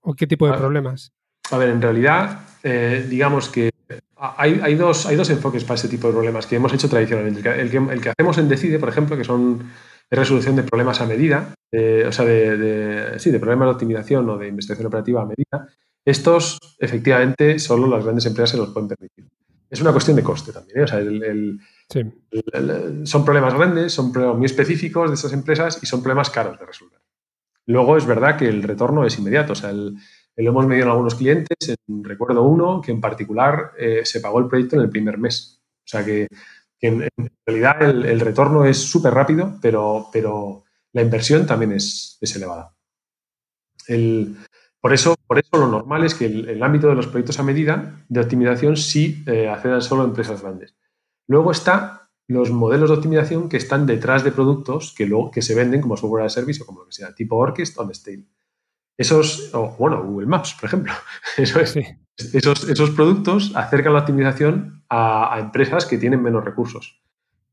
¿O qué tipo de problemas? A ver, en realidad, eh, digamos que hay, dos, hay dos enfoques para este tipo de problemas que hemos hecho tradicionalmente. El que, el que, hacemos en Decide, por ejemplo, que son resolución de problemas a medida, o sea, de, sí, de problemas de optimización o de investigación operativa a medida, estos efectivamente solo las grandes empresas se los pueden permitir. Es una cuestión de coste también. ¿eh? O sea, son problemas grandes, son problemas muy específicos de estas empresas y son problemas caros de resolver. Luego es verdad que el retorno es inmediato. O sea, el, lo hemos medido en algunos clientes. recuerdo uno que en particular eh, se pagó el proyecto en el primer mes. O sea que, en, realidad el, retorno es súper rápido, pero, pero la inversión también es, elevada. por, eso, por eso lo normal es que el, ámbito de los proyectos a medida de optimización sí eh, accedan solo a empresas grandes. Luego está los modelos de optimización que están detrás de productos que, luego, que se venden como software de servicio, como lo que sea, tipo Orchest o Stale. Esos, bueno, Google Maps, por ejemplo. [LAUGHS] Eso es, esos, esos, productos acercan la optimización a, empresas que tienen menos recursos.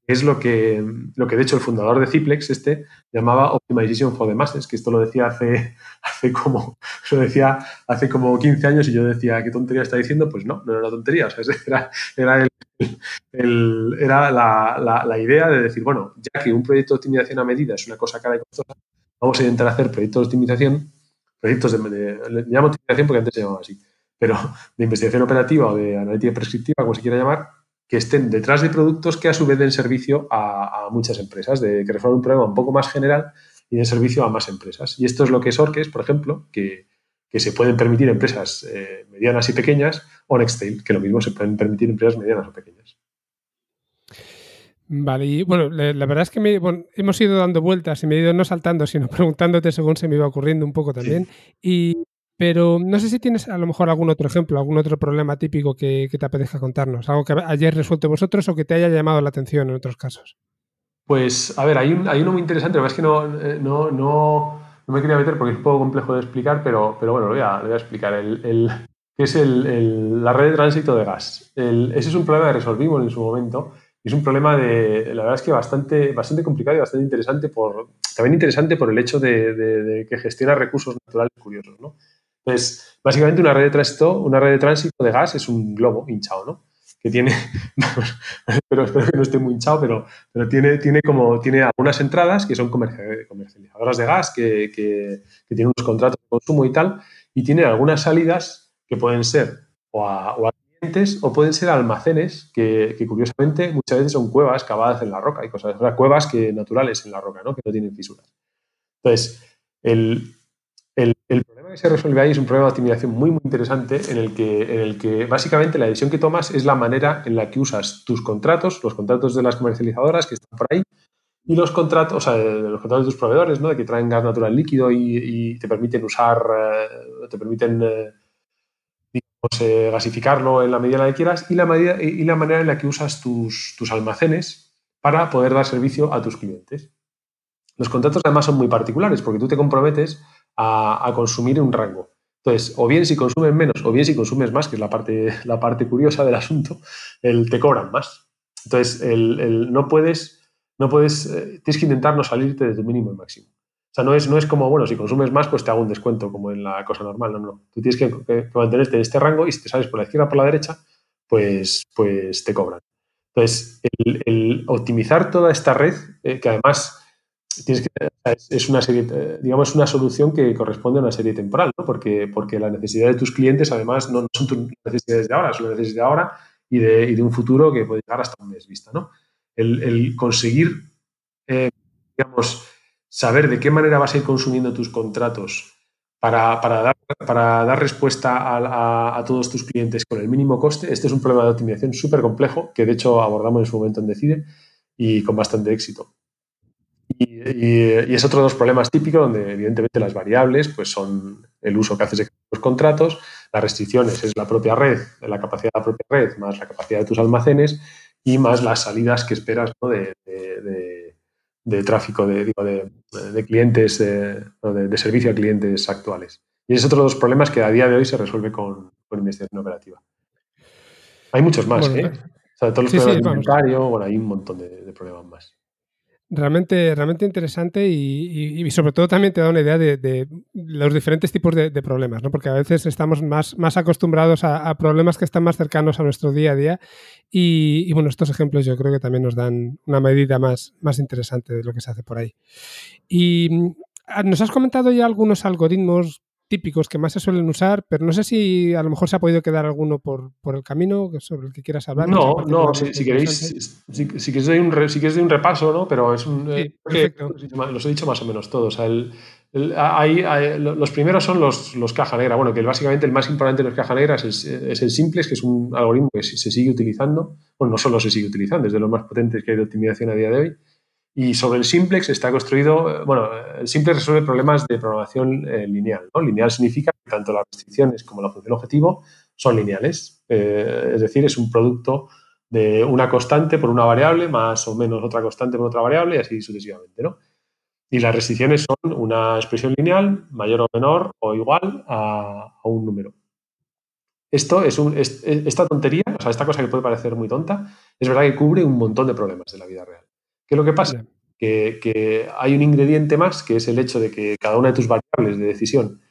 Es lo que, lo que, de hecho, el fundador de Ciplex, este, llamaba Optimization for the Masses, que esto lo decía hace, [LAUGHS] hace, como, [LAUGHS] lo decía hace como 15 años y yo decía, ¿qué tontería está diciendo? Pues no, no era una tontería. O sea, [LAUGHS] era, era, el, era la, la, idea de decir, bueno, ya que un proyecto de optimización a medida es una cosa cara y costosa, vamos a intentar hacer proyectos de optimización proyectos de, de, le llamo optimización porque antes se llamaba así, pero de investigación operativa o de analítica prescriptiva, como se quiera llamar, que estén detrás de productos que a su vez den servicio a, muchas empresas, de que resuelvan un problema un poco más general y den servicio a más empresas. Y esto es lo que es Orques, por ejemplo, que, que se pueden permitir empresas eh, medianas y pequeñas, o Nextail, que lo mismo se pueden permitir empresas medianas o pequeñas. Vale, y bueno, la, verdad es que me, hemos ido dando vueltas y me he ido no saltando, sino preguntándote según se me iba ocurriendo un poco también. Y, pero no sé si tienes a lo mejor algún otro ejemplo, algún otro problema típico que, te apetezca contarnos, algo que hayáis resuelto vosotros o que te haya llamado la atención en otros casos. Pues, a ver, hay, un, hay uno muy interesante, la verdad es que no, eh, no, no, no, me quería meter porque es un poco complejo de explicar, pero, pero bueno, lo voy a, explicar. El, que es el, la red de tránsito de gas. ese es un problema que resolvimos en su momento es un problema de, la verdad es que bastante, bastante complicado y bastante interesante, por, también interesante por el hecho de, que gestiona recursos naturales curiosos, ¿no? Entonces, básicamente una red de tránsito, una red de tránsito de gas es un globo hinchado, ¿no? Que tiene, [LAUGHS] pero espero que no esté muy hinchado, pero, tiene, tiene, como, tiene algunas entradas que son comercializadoras de gas, que, que, tienen unos contratos de consumo y tal, y tiene algunas salidas que pueden ser o a, clientes o pueden ser almacenes que, curiosamente muchas veces son cuevas cavadas en la roca y cosas, o sea, cuevas que, naturales en la roca, ¿no? que no tienen fisuras. Entonces, el, problema que se resuelve ahí es un problema de optimización muy, muy interesante en el, que, en el que básicamente la decisión que tomas es la manera en la que usas tus contratos, los contratos de las comercializadoras que están por ahí, y los contratos, o sea, los contratos de tus proveedores, ¿no? De que traen gas natural líquido y, te permiten usar, eh, te permiten, eh, digamos, eh, gasificarlo en la medida en la que quieras y la, medida, y la manera en la que usas tus, tus almacenes para poder dar servicio a tus clientes. Los contratos además son muy particulares porque tú te comprometes a, consumir un rango. Entonces, o bien si consumes menos o bien si consumes más, que es la parte, la parte curiosa del asunto, el, te cobran más. Entonces, el, no puedes, no puedes, eh, tienes que intentar no salirte de tu mínimo y máximo. O sea, no es, no es como, bueno, si consumes más, pues te hago un descuento, como en la cosa normal. No, no. Tú tienes que, mantenerte en este rango y si te sales por la izquierda o por la derecha, pues, pues te cobran. Entonces, el, optimizar toda esta red, eh, que además es una serie, eh, digamos, una solución que corresponde a una serie temporal, ¿no? Porque, porque la necesidad de tus clientes, además, no, son tus necesidades de ahora, son necesidades de ahora y de, y de, un futuro que puede llegar hasta un mes vista, ¿no? El, conseguir, eh, digamos, saber de qué manera vas a ir consumiendo tus contratos para, para, dar, para dar, respuesta a, a, todos tus clientes con el mínimo coste, este es un problema de optimización súper complejo que de hecho abordamos en su momento en Decide y con bastante éxito. Y, es otro de los problemas típicos donde evidentemente las variables pues son el uso que haces de los contratos, las restricciones es la propia red, la capacidad de la propia red, más la capacidad de tus almacenes y más las salidas que esperas de, tráfico, de, de clientes, de, servicio a clientes actuales. Y es otro de los problemas que a día de hoy se resuelve con, con investigación operativa. Hay muchos más, ¿eh? O sea, todos los problemas de inventario, bueno, hay un montón de problemas más. Realmente, realmente interesante y, sobre todo también te da una idea de, los diferentes tipos de, problemas, ¿no? porque a veces estamos más, más acostumbrados a, problemas que están más cercanos a nuestro día a día y, bueno, estos ejemplos yo creo que también nos dan una medida más, más interesante de lo que se hace por ahí. Y mm, nos has comentado ya algunos algoritmos típicos que más se suelen usar, pero no sé si a lo mejor se ha podido quedar alguno por, por el camino sobre el que quieras hablar. No, no, si, queréis, si, queréis doy un, si queréis un repaso, ¿no? Pero es un... Eh, los he dicho más o menos todos. el, los primeros son los, los, caja negra. Bueno, que básicamente el más importante de los caja negras es, es, el Simplex, que es un algoritmo que se sigue utilizando. Bueno, no solo se sigue utilizando, es de los más potentes que hay de optimización a día de hoy. Y sobre el simplex está construido, eh, bueno, el simplex resuelve problemas de programación eh, lineal. ¿no? Lineal significa que tanto las restricciones como la función objetivo son lineales. Eh, es decir, es un producto de una constante por una variable más o menos otra constante por otra variable y así sucesivamente. ¿no? Y las restricciones son una expresión lineal mayor o menor o igual a, un número. Esto es un, esta tontería, o sea, esta cosa que puede parecer muy tonta, es verdad que cubre un montón de problemas de la vida real. ¿Qué es lo que pasa? Que, hay un ingrediente más, que es el hecho de que cada una de tus variables de decisión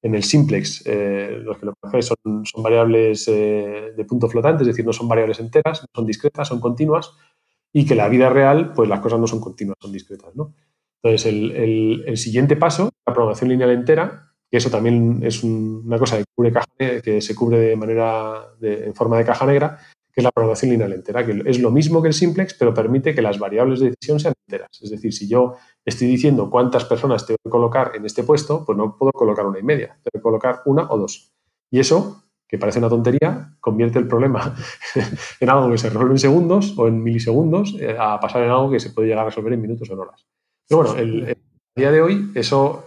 en el simplex, eh, los que lo conocéis son, son variables eh, de punto flotante, es decir, no son variables enteras, son discretas, son continuas, y que la vida real, pues las cosas no son continuas, son discretas, ¿no? Entonces, el, siguiente paso, la programación lineal entera, que eso también es una cosa que, cubre que se cubre de manera en forma de caja negra, que es la programación lineal entera, que es lo mismo que el simplex, pero permite que las variables de decisión sean enteras. Es decir, si yo estoy diciendo cuántas personas tengo que colocar en este puesto, pues no puedo colocar una y media, tengo que colocar una o dos. Y eso, que parece una tontería, convierte el problema [LAUGHS] en algo que se resuelve en segundos o en milisegundos eh, a pasar en algo que se puede llegar a resolver en minutos o en horas. Pero bueno, el, día de hoy, eso,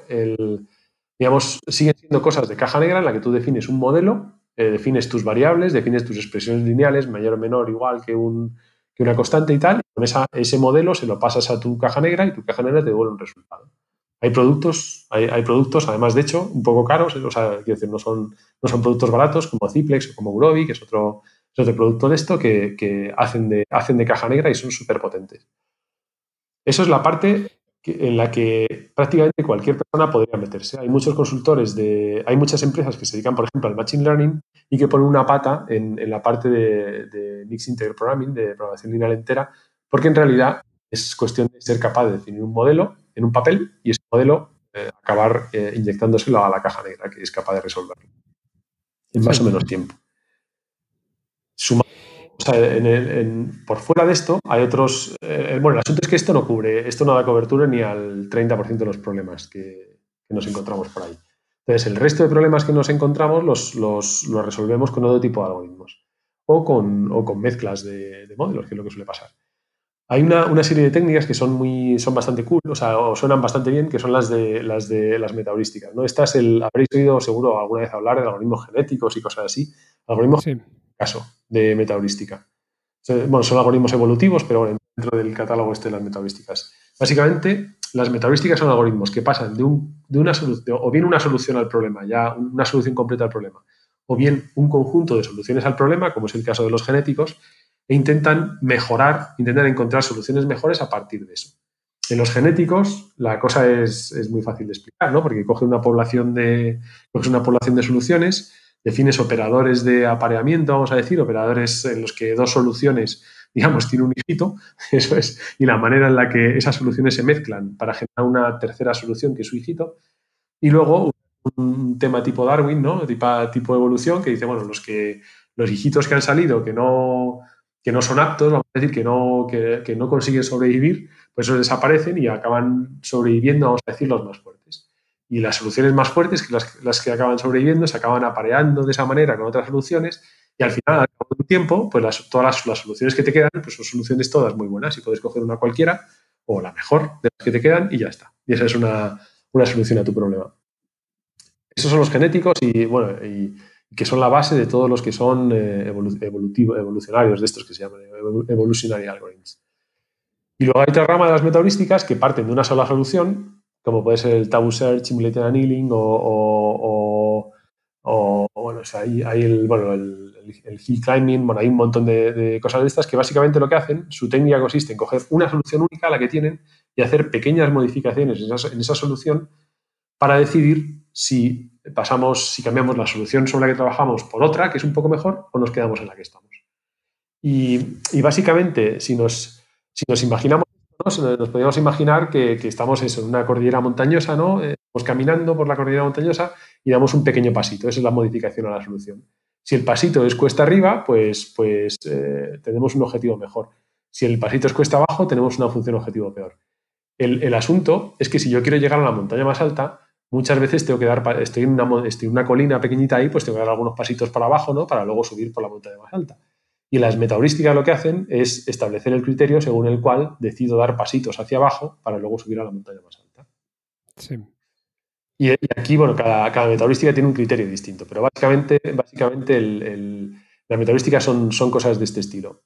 digamos, siguen siendo cosas de caja negra en la que tú defines un modelo eh, defines tus variables, defines tus expresiones lineales, mayor o menor, igual que, un, que una constante y tal, con ese modelo se lo pasas a tu caja negra y tu caja negra te devuelve un resultado. Hay productos, hay, productos, además, de hecho, un poco caros, o sea, quiero decir, no son, no son productos baratos como Ciplex o como Urobi, que es otro, otro producto de esto, que, que hacen, de, hacen de caja negra y son súper potentes. Eso es la parte en la que prácticamente cualquier persona podría meterse. Hay muchos consultores de, hay muchas empresas que se dedican, por ejemplo, al machine learning y que ponen una pata en, la parte de, de Mixed Integer Programming, de programación lineal entera, porque en realidad es cuestión de ser capaz de definir un modelo en un papel y ese modelo eh, acabar eh, inyectándoselo a la caja negra que es capaz de resolverlo en más o menos tiempo. por fuera de esto hay otros... Eh, bueno, el asunto es que esto no cubre, esto no da cobertura ni al 30% de los problemas que, nos encontramos por ahí. Entonces, el resto de problemas que nos encontramos los, los, resolvemos con otro tipo de algoritmos o con, con mezclas de, de, modelos, que es lo que suele pasar. Hay una, serie de técnicas que son, muy, son bastante cool, o sea, o suenan bastante bien, que son las de las, de, las metaheurísticas. ¿no? Estas el, habréis oído seguro alguna vez hablar de algoritmos genéticos y cosas así. Algoritmos, sí. caso, de metaheurística. Bueno, son algoritmos evolutivos, pero dentro del catálogo este de las metaheurísticas. Básicamente, las metaheurísticas son algoritmos que pasan de, un, de una solución, o bien una solución al problema, ya una solución completa al problema, o bien un conjunto de soluciones al problema, como es el caso de los genéticos, e intentan mejorar, intentan encontrar soluciones mejores a partir de eso. En los genéticos la cosa es, muy fácil de explicar, ¿no? porque coge una población de, una población de soluciones, defines operadores de apareamiento, vamos a decir, operadores en los que dos soluciones, [LAUGHS] digamos, tienen un hijito, [LAUGHS] eso es, y la manera en la que esas soluciones se mezclan para generar una tercera solución que es su hijito. Y luego un tema tipo Darwin, ¿no? Tipo, tipo evolución, que dice, bueno, los que los hijitos que han salido, que no, que no son aptos, vamos a decir, que no, que, no consiguen sobrevivir, pues esos desaparecen y acaban sobreviviendo, vamos a decir, los más fuertes. Y las soluciones más fuertes, que las, que acaban sobreviviendo, se acaban apareando de esa manera con otras soluciones y al final, al cabo de un tiempo, pues todas las, soluciones que te quedan, pues son soluciones todas muy buenas y puedes coger una cualquiera o la mejor de las que te quedan y ya está. Y esa es una, una solución a tu problema. Esos son los genéticos y, bueno, y, que son la base de todos los que son eh, evolucionarios, de estos que se llaman evolutionary algorithms. Y luego hay otra rama de las metaheurísticas que parten de una sola solución, como puede ser el Tabu Search, Simulated Annealing o, bueno, o sea, hay, el, bueno, el, Hill Climbing, bueno, hay un montón de, cosas de estas que básicamente lo que hacen, su técnica consiste en coger una solución única, la que tienen, y hacer pequeñas modificaciones en esa, en esa solución para decidir si pasamos, si cambiamos la solución sobre la que trabajamos por otra, que es un poco mejor, o nos quedamos en la que estamos. Y, básicamente, si nos, si nos imaginamos, nos podríamos imaginar que, estamos en una cordillera montañosa, ¿no? Eh, caminando por la cordillera montañosa y damos un pequeño pasito. Esa es la modificación a la solución. Si el pasito es cuesta arriba, pues, pues eh, tenemos un objetivo mejor. Si el pasito es cuesta abajo, tenemos una función objetivo peor. El, asunto es que si yo quiero llegar a la montaña más alta, muchas veces tengo que dar, estoy en, una, estoy en una colina pequeñita ahí, pues tengo que dar algunos pasitos para abajo, ¿no? Para luego subir por la montaña más alta. Y las metaheurísticas lo que hacen es establecer el criterio según el cual decido dar pasitos hacia abajo para luego subir a la montaña más alta. Sí. Y, aquí, bueno, cada, cada, tiene un criterio distinto, pero básicamente, básicamente las metaheurísticas son, son cosas de este estilo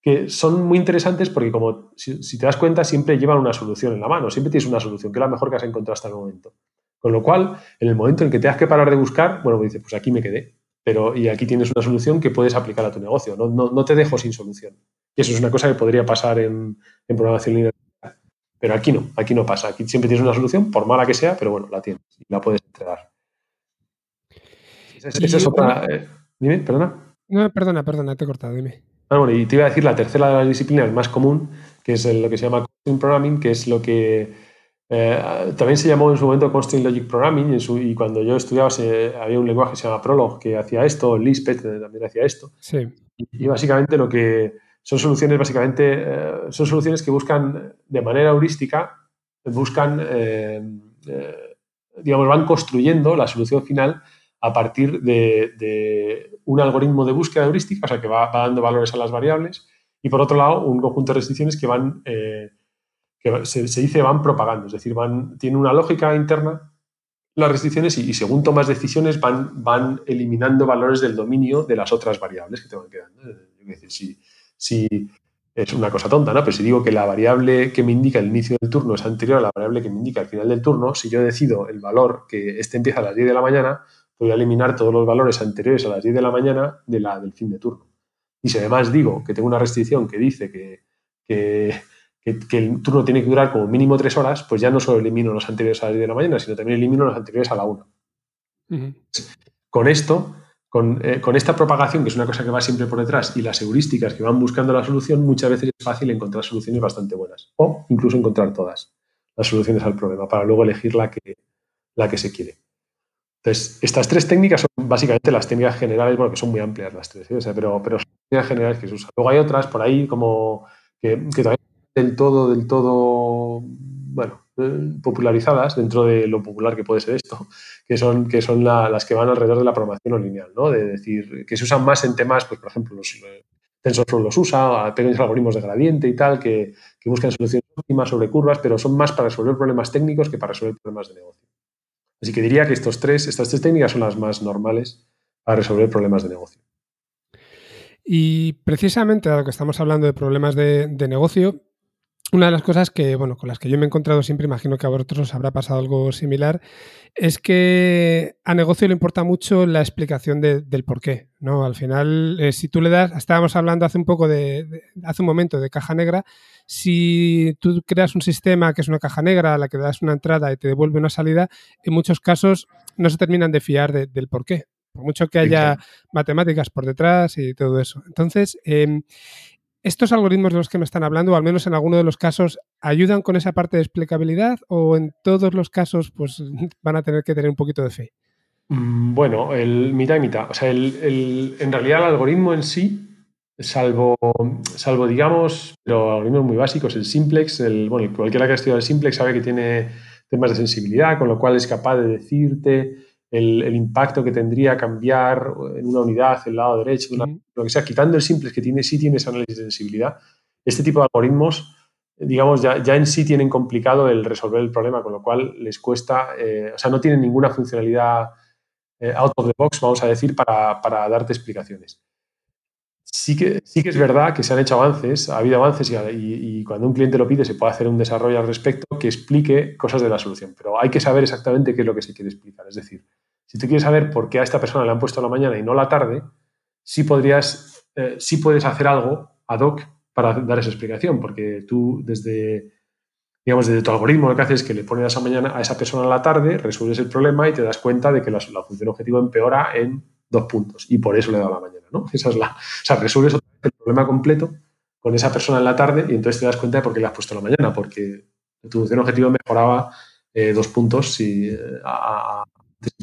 que son muy interesantes porque, como si, te das cuenta, siempre llevan una solución en la mano, siempre tienes una solución, que es la mejor que has encontrado hasta el momento. Con lo cual, en el momento en que tengas que parar de buscar, bueno, dices, pues aquí me quedé. Pero, y aquí tienes una solución que puedes aplicar a tu negocio. No, no, te dejo sin solución. Y eso es una cosa que podría pasar en, programación lineal. Pero aquí no, aquí no pasa. Aquí siempre tienes una solución, por mala que sea, pero bueno, la tienes y la puedes entregar. Esa es, otra. Eh, dime, perdona. No, perdona, perdona, te he cortado, dime. Ah, bueno, y te iba a decir la tercera de las disciplinas más común, que es lo que se llama Costing Programming, que es lo que eh, también se llamó en su momento Constraint Logic Programming y, cuando yo estudiaba había un lenguaje que se llama Prolog que hacía esto, Lisp también hacía esto. Sí. Y, básicamente lo que son soluciones, básicamente, eh, son soluciones que buscan de manera heurística, buscan, eh, digamos, van construyendo la solución final a partir de, un algoritmo de búsqueda heurística, o sea, que va, dando valores a las variables, y por otro lado, un conjunto de restricciones que van que se, dice van propagando, es decir, van, tiene una lógica interna las restricciones y, según tomas decisiones van, van eliminando valores del dominio de las otras variables que te van quedando. Es decir, si, si es una cosa tonta, ¿no? Pero si digo que la variable que me indica el inicio del turno es anterior a la variable que me indica el final del turno, si yo decido el valor que este empieza a las 10 de la mañana, voy a eliminar todos los valores anteriores a las 10 de la mañana de la, del fin de turno. Y si además digo que tengo una restricción que dice que, que que, el turno tiene que durar como mínimo tres horas, pues ya no solo elimino los anteriores a las 10 de la mañana, sino también elimino los anteriores a la 1. Con esto, eh, con, esta propagación, que es una cosa que va siempre por detrás, y las heurísticas que van buscando la solución, muchas veces es fácil encontrar soluciones bastante buenas. O incluso encontrar todas las soluciones al problema, para luego elegir la que, la que se quiere. Entonces, estas tres técnicas son básicamente las técnicas generales, bueno, que son muy amplias las tres, ¿eh? pero, pero generales que se usan. Luego hay otras por ahí como que, todavía del todo, del todo, bueno, eh, popularizadas dentro de lo popular que puede ser esto, que son, que son las que van alrededor de la programación lineal, ¿no? De decir, que se usan más en temas, pues por ejemplo, los, TensorFlow los usa, pequeños algoritmos de gradiente y tal, que, que buscan soluciones óptimas sobre curvas, pero son más para resolver problemas técnicos que para resolver problemas de negocio. Así que diría que estos tres, estas tres técnicas son las más normales para resolver problemas de negocio. Y precisamente, dado que estamos hablando de problemas de, negocio, una de las cosas que, bueno, con las que yo me he encontrado siempre, imagino que a vosotros os habrá pasado algo similar, es que a negocio le importa mucho la explicación del por qué, ¿no? Al final, eh, si tú le das, estábamos hablando hace un poco de, hace un momento de caja negra, si tú creas un sistema que es una caja negra a la que das una entrada y te devuelve una salida, en muchos casos no se terminan de fiar del por qué por mucho que haya matemáticas por detrás y todo eso. Entonces, em, estos algoritmos de los que me están hablando, o al menos en alguno de los casos, ¿ayudan con esa parte de explicabilidad o en todos los casos pues [LAUGHS] van a tener que tener un poquito de fe? Mm, bueno, el mitad y mitad. O sea, en realidad el algoritmo en sí, salvo, salvo digamos, pero algoritmos muy básicos, el simplex, el, bueno, cualquiera que ha estudiado el simplex sabe que tiene temas de sensibilidad, con lo cual es capaz de decirte el, impacto que tendría cambiar en una unidad, el lado derecho, lo que sea, quitando el simple que tiene, sí tiene ese análisis de sensibilidad, este tipo de algoritmos, digamos, ya, ya en sí tienen complicado el resolver el problema, con lo cual les cuesta, eh, o sea, no tienen ninguna funcionalidad eh, out of the box, vamos a decir, para, para darte explicaciones. Sí que, sí que es verdad que se han hecho avances, ha habido avances y, y, cuando un cliente lo pide se puede hacer un desarrollo al respecto que explique cosas de la solución, pero hay que saber exactamente qué es lo que se quiere explicar. Es decir, si tú quieres saber por qué a esta persona le han puesto la mañana y no la tarde, sí, podrías, eh, sí puedes hacer algo ad hoc para dar esa explicación, porque tú desde, digamos, desde tu algoritmo lo que haces es que le pones a esa, mañana, a esa persona la tarde, resuelves el problema y te das cuenta de que la, función objetivo empeora en dos puntos y por eso le da la mañana, ¿no? [LAUGHS] Esa es la, o sea, resuelves el problema completo con esa persona en la tarde y entonces te das cuenta de por qué le has puesto la mañana, porque tu función objetivo mejoraba eh, dos puntos si, eh, a,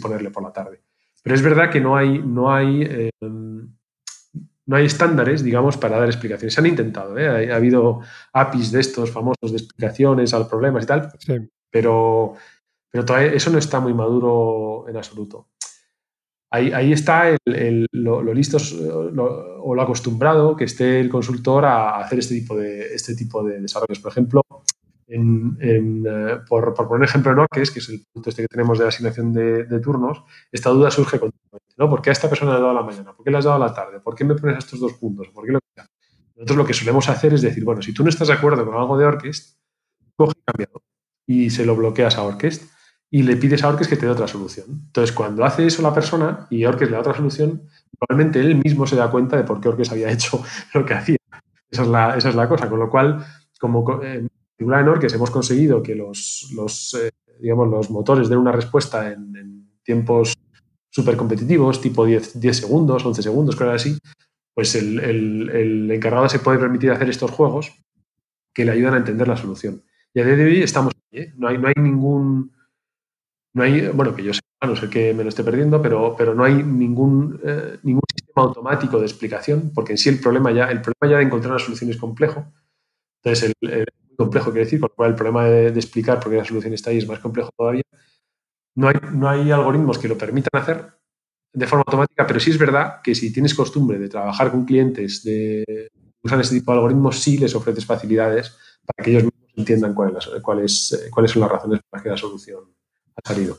ponerle por la tarde. Pero es verdad que no hay, no hay, eh, no hay estándares, digamos, para dar explicaciones. Se han intentado, ¿eh? ha, habido APIs de estos famosos de explicaciones al problemas y tal, pero, pero todavía eso no está muy maduro en absoluto. Ahí, ahí está el, lo, listo o lo acostumbrado que esté el consultor a hacer este tipo de, este tipo de desarrollos. Por ejemplo, eh, por, por, poner ejemplo en Orques, que es el punto este que tenemos de asignación de, turnos, esta duda surge continuamente, ¿no? ¿Por qué a esta persona le has dado la mañana? ¿Por qué le has dado la tarde? ¿Por qué me pones estos dos puntos? ¿Por qué lo que Nosotros lo que solemos hacer es decir, bueno, si tú no estás de acuerdo con algo de Orquest, coge cambiado y se lo bloqueas a Orquest y le pides a Orquest que te dé otra solución. Entonces, cuando hace eso la persona y Orquest le da otra solución, probablemente él mismo se da cuenta de por qué Orquest había [LAUGHS] hecho lo que hacía. Esa es la, esa es la cosa. Con lo cual, como eh, particular en Orques hemos conseguido que los, los, eh, digamos, los motores den una respuesta en, tiempos súper competitivos, tipo 10, 10, segundos, 11 segundos, cosas así, pues el, el, encargado se puede permitir hacer estos juegos que le ayudan a entender la solución. Y a día de hoy estamos ahí, ¿eh? no, hay, no hay ningún, no hay, bueno, que yo sepa, no sé que me lo esté perdiendo, pero, pero no hay ningún, eh, ningún sistema automático de explicación, porque en sí el problema ya, el problema ya de encontrar una solución es complejo. Entonces, el, complejo, quiero decir, con lo cual el problema de, explicar por qué la solución está ahí es más complejo todavía. No hay, no hay algoritmos que lo permitan hacer de forma automática, pero sí es verdad que si tienes costumbre de trabajar con clientes de usan este tipo de algoritmos, sí les ofreces facilidades para que ellos mismos entiendan cuáles, cuáles, cuáles son las razones para que la solución ha salido.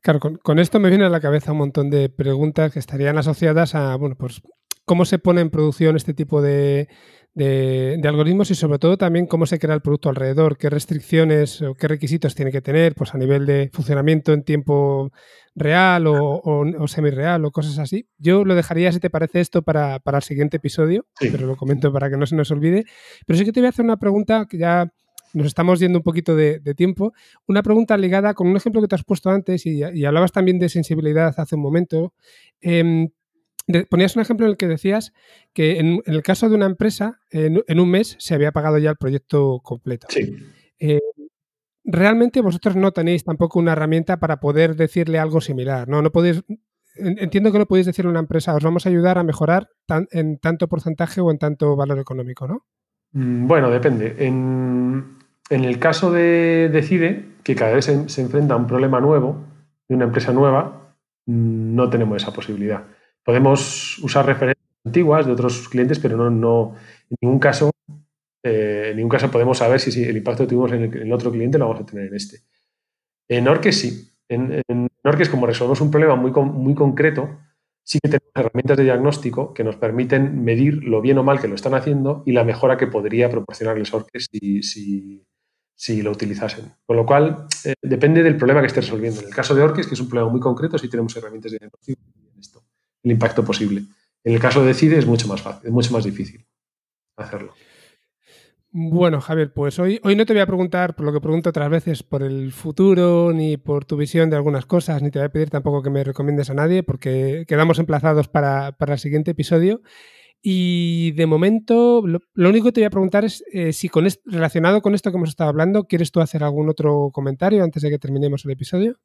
Claro, con, con, esto me viene a la cabeza un montón de preguntas que estarían asociadas a, bueno, pues cómo se pone en producción este tipo de, de, algoritmos y sobre todo también cómo se crea el producto alrededor, qué restricciones o qué requisitos tiene que tener pues a nivel de funcionamiento en tiempo real o, o, semi-real o cosas así. Yo lo dejaría, si te parece esto, para, el siguiente episodio, pero lo comento para que no se nos olvide. Pero sí que te voy a hacer una pregunta que ya nos estamos yendo un poquito de, tiempo. Una pregunta ligada con un ejemplo que te has puesto antes y, hablabas también de sensibilidad hace un momento. Em, ponías un ejemplo en el que decías que en, el caso de una empresa, en, un mes se había pagado ya el proyecto completo. Sí. Eh, realmente vosotros no tenéis tampoco una herramienta para poder decirle algo similar, ¿no? No podéis entiendo que no podéis decir a una empresa, os vamos a ayudar a mejorar en tanto porcentaje o en tanto valor económico, ¿no? Mm, bueno, depende. En, el caso de Decide, que cada vez se, enfrenta a un problema nuevo, de una empresa nueva, mm, no tenemos esa posibilidad. Podemos usar referencias antiguas de otros clientes, pero no, no en ningún caso eh, en ningún caso podemos saber si, el impacto que tuvimos en el, otro cliente lo vamos a tener en este. En Orques sí. En, en Orques, como resolvemos un problema muy, muy concreto, sí que tenemos herramientas de diagnóstico que nos permiten medir lo bien o mal que lo están haciendo y la mejora que podría proporcionarles Orques si, si, lo utilizasen. Con lo cual, eh, depende del problema que esté resolviendo. En el caso de Orques, que es un problema muy concreto, sí tenemos herramientas de diagnóstico el impacto posible. En el caso de CIDE es mucho más fácil, es mucho más difícil hacerlo. Bueno, Javier, pues hoy, hoy no te voy a preguntar por lo que pregunto otras veces, por el futuro, ni por tu visión de algunas cosas, ni te voy a pedir tampoco que me recomiendes a nadie, porque quedamos emplazados para, el siguiente episodio. Y de momento, lo, único que te voy a preguntar es eh, si con relacionado con esto que hemos estado hablando, ¿quieres tú hacer algún otro comentario antes de que terminemos el episodio?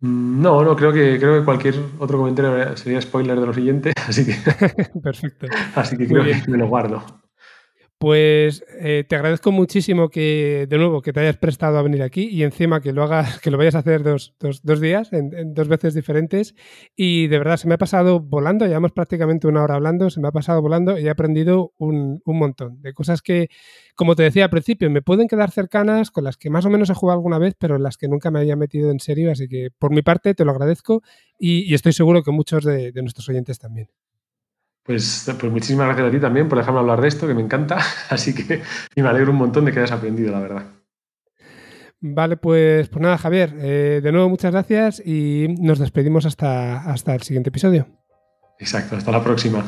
Mm, no, no, creo que, creo que cualquier otro comentario sería spoiler de lo siguiente, [LAUGHS] así que. [LAUGHS] Perfecto. Así que creo que me lo guardo. Pues eh, te agradezco muchísimo que, de nuevo, que te hayas prestado a venir aquí y encima que lo hagas, que lo vayas a hacer dos, días, en, dos veces diferentes. Y de verdad, se me ha pasado volando, llevamos prácticamente una hora hablando, se me ha pasado volando y he aprendido un, montón de cosas que, como te decía al principio, me pueden quedar cercanas, con las que más o menos he jugado alguna vez, pero en las que nunca me había metido en serio. Así que por mi parte te lo agradezco y, estoy seguro que muchos de nuestros oyentes también. Pues, pues, muchísimas gracias a ti también por dejarme hablar de esto, que me encanta. [LAUGHS] Así que me alegro un montón de que hayas aprendido, la verdad. Vale, pues, pues nada, Javier. Eh, de nuevo, muchas gracias y nos despedimos hasta, hasta el siguiente episodio. Exacto, hasta la próxima.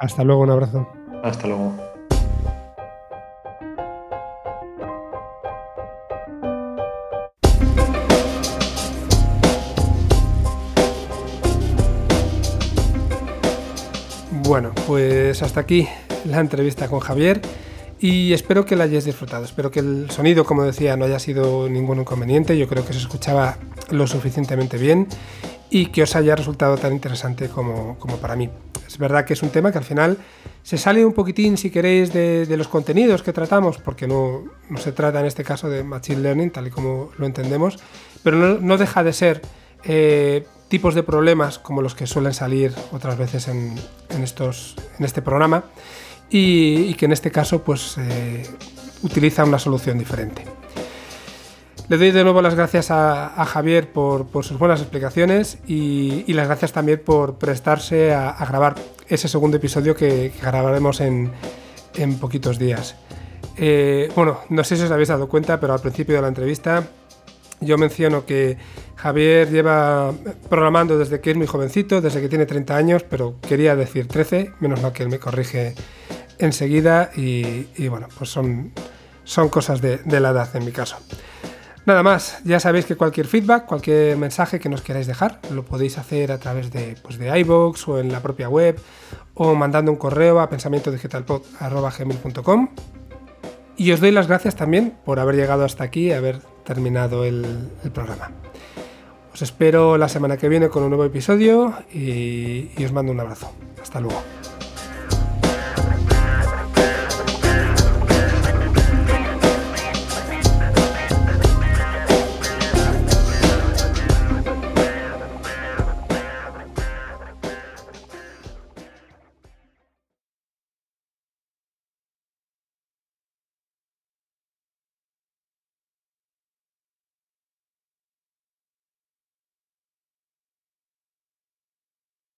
Hasta luego, un abrazo. Hasta luego. Bueno, pues hasta aquí la entrevista con Javier y espero que la hayáis disfrutado. Espero que el sonido, como decía, no haya sido ningún inconveniente. Yo creo que se escuchaba lo suficientemente bien y que os haya resultado tan interesante como, para mí. Es verdad que es un tema que al final se sale un poquitín, si queréis, de, los contenidos que tratamos, porque no, se trata en este caso de Machine Learning, tal y como lo entendemos, pero no, deja de ser eh, tipos de problemas como los que suelen salir otras veces en, estos, en este programa y, que en este caso pues eh, utiliza una solución diferente. Le doy de nuevo las gracias a, Javier por, sus buenas explicaciones y, las gracias también por prestarse a, grabar ese segundo episodio que, grabaremos en, poquitos días. Eh, bueno, no sé si os habéis dado cuenta, pero al principio de la entrevista yo menciono que Javier lleva programando desde que es muy jovencito, desde que tiene 30 años, pero quería decir 13, menos mal que él me corrige enseguida y, bueno, pues son, son cosas de, la edad en mi caso. Nada más, ya sabéis que cualquier feedback, cualquier mensaje que nos queráis dejar, lo podéis hacer a través de, pues de iVoox o en la propia web o mandando un correo a pensamientodigitalpod.com. Y os doy las gracias también por haber llegado hasta aquí, haber terminado el, programa. Os espero la semana que viene con un nuevo episodio y os mando un abrazo. Hasta luego.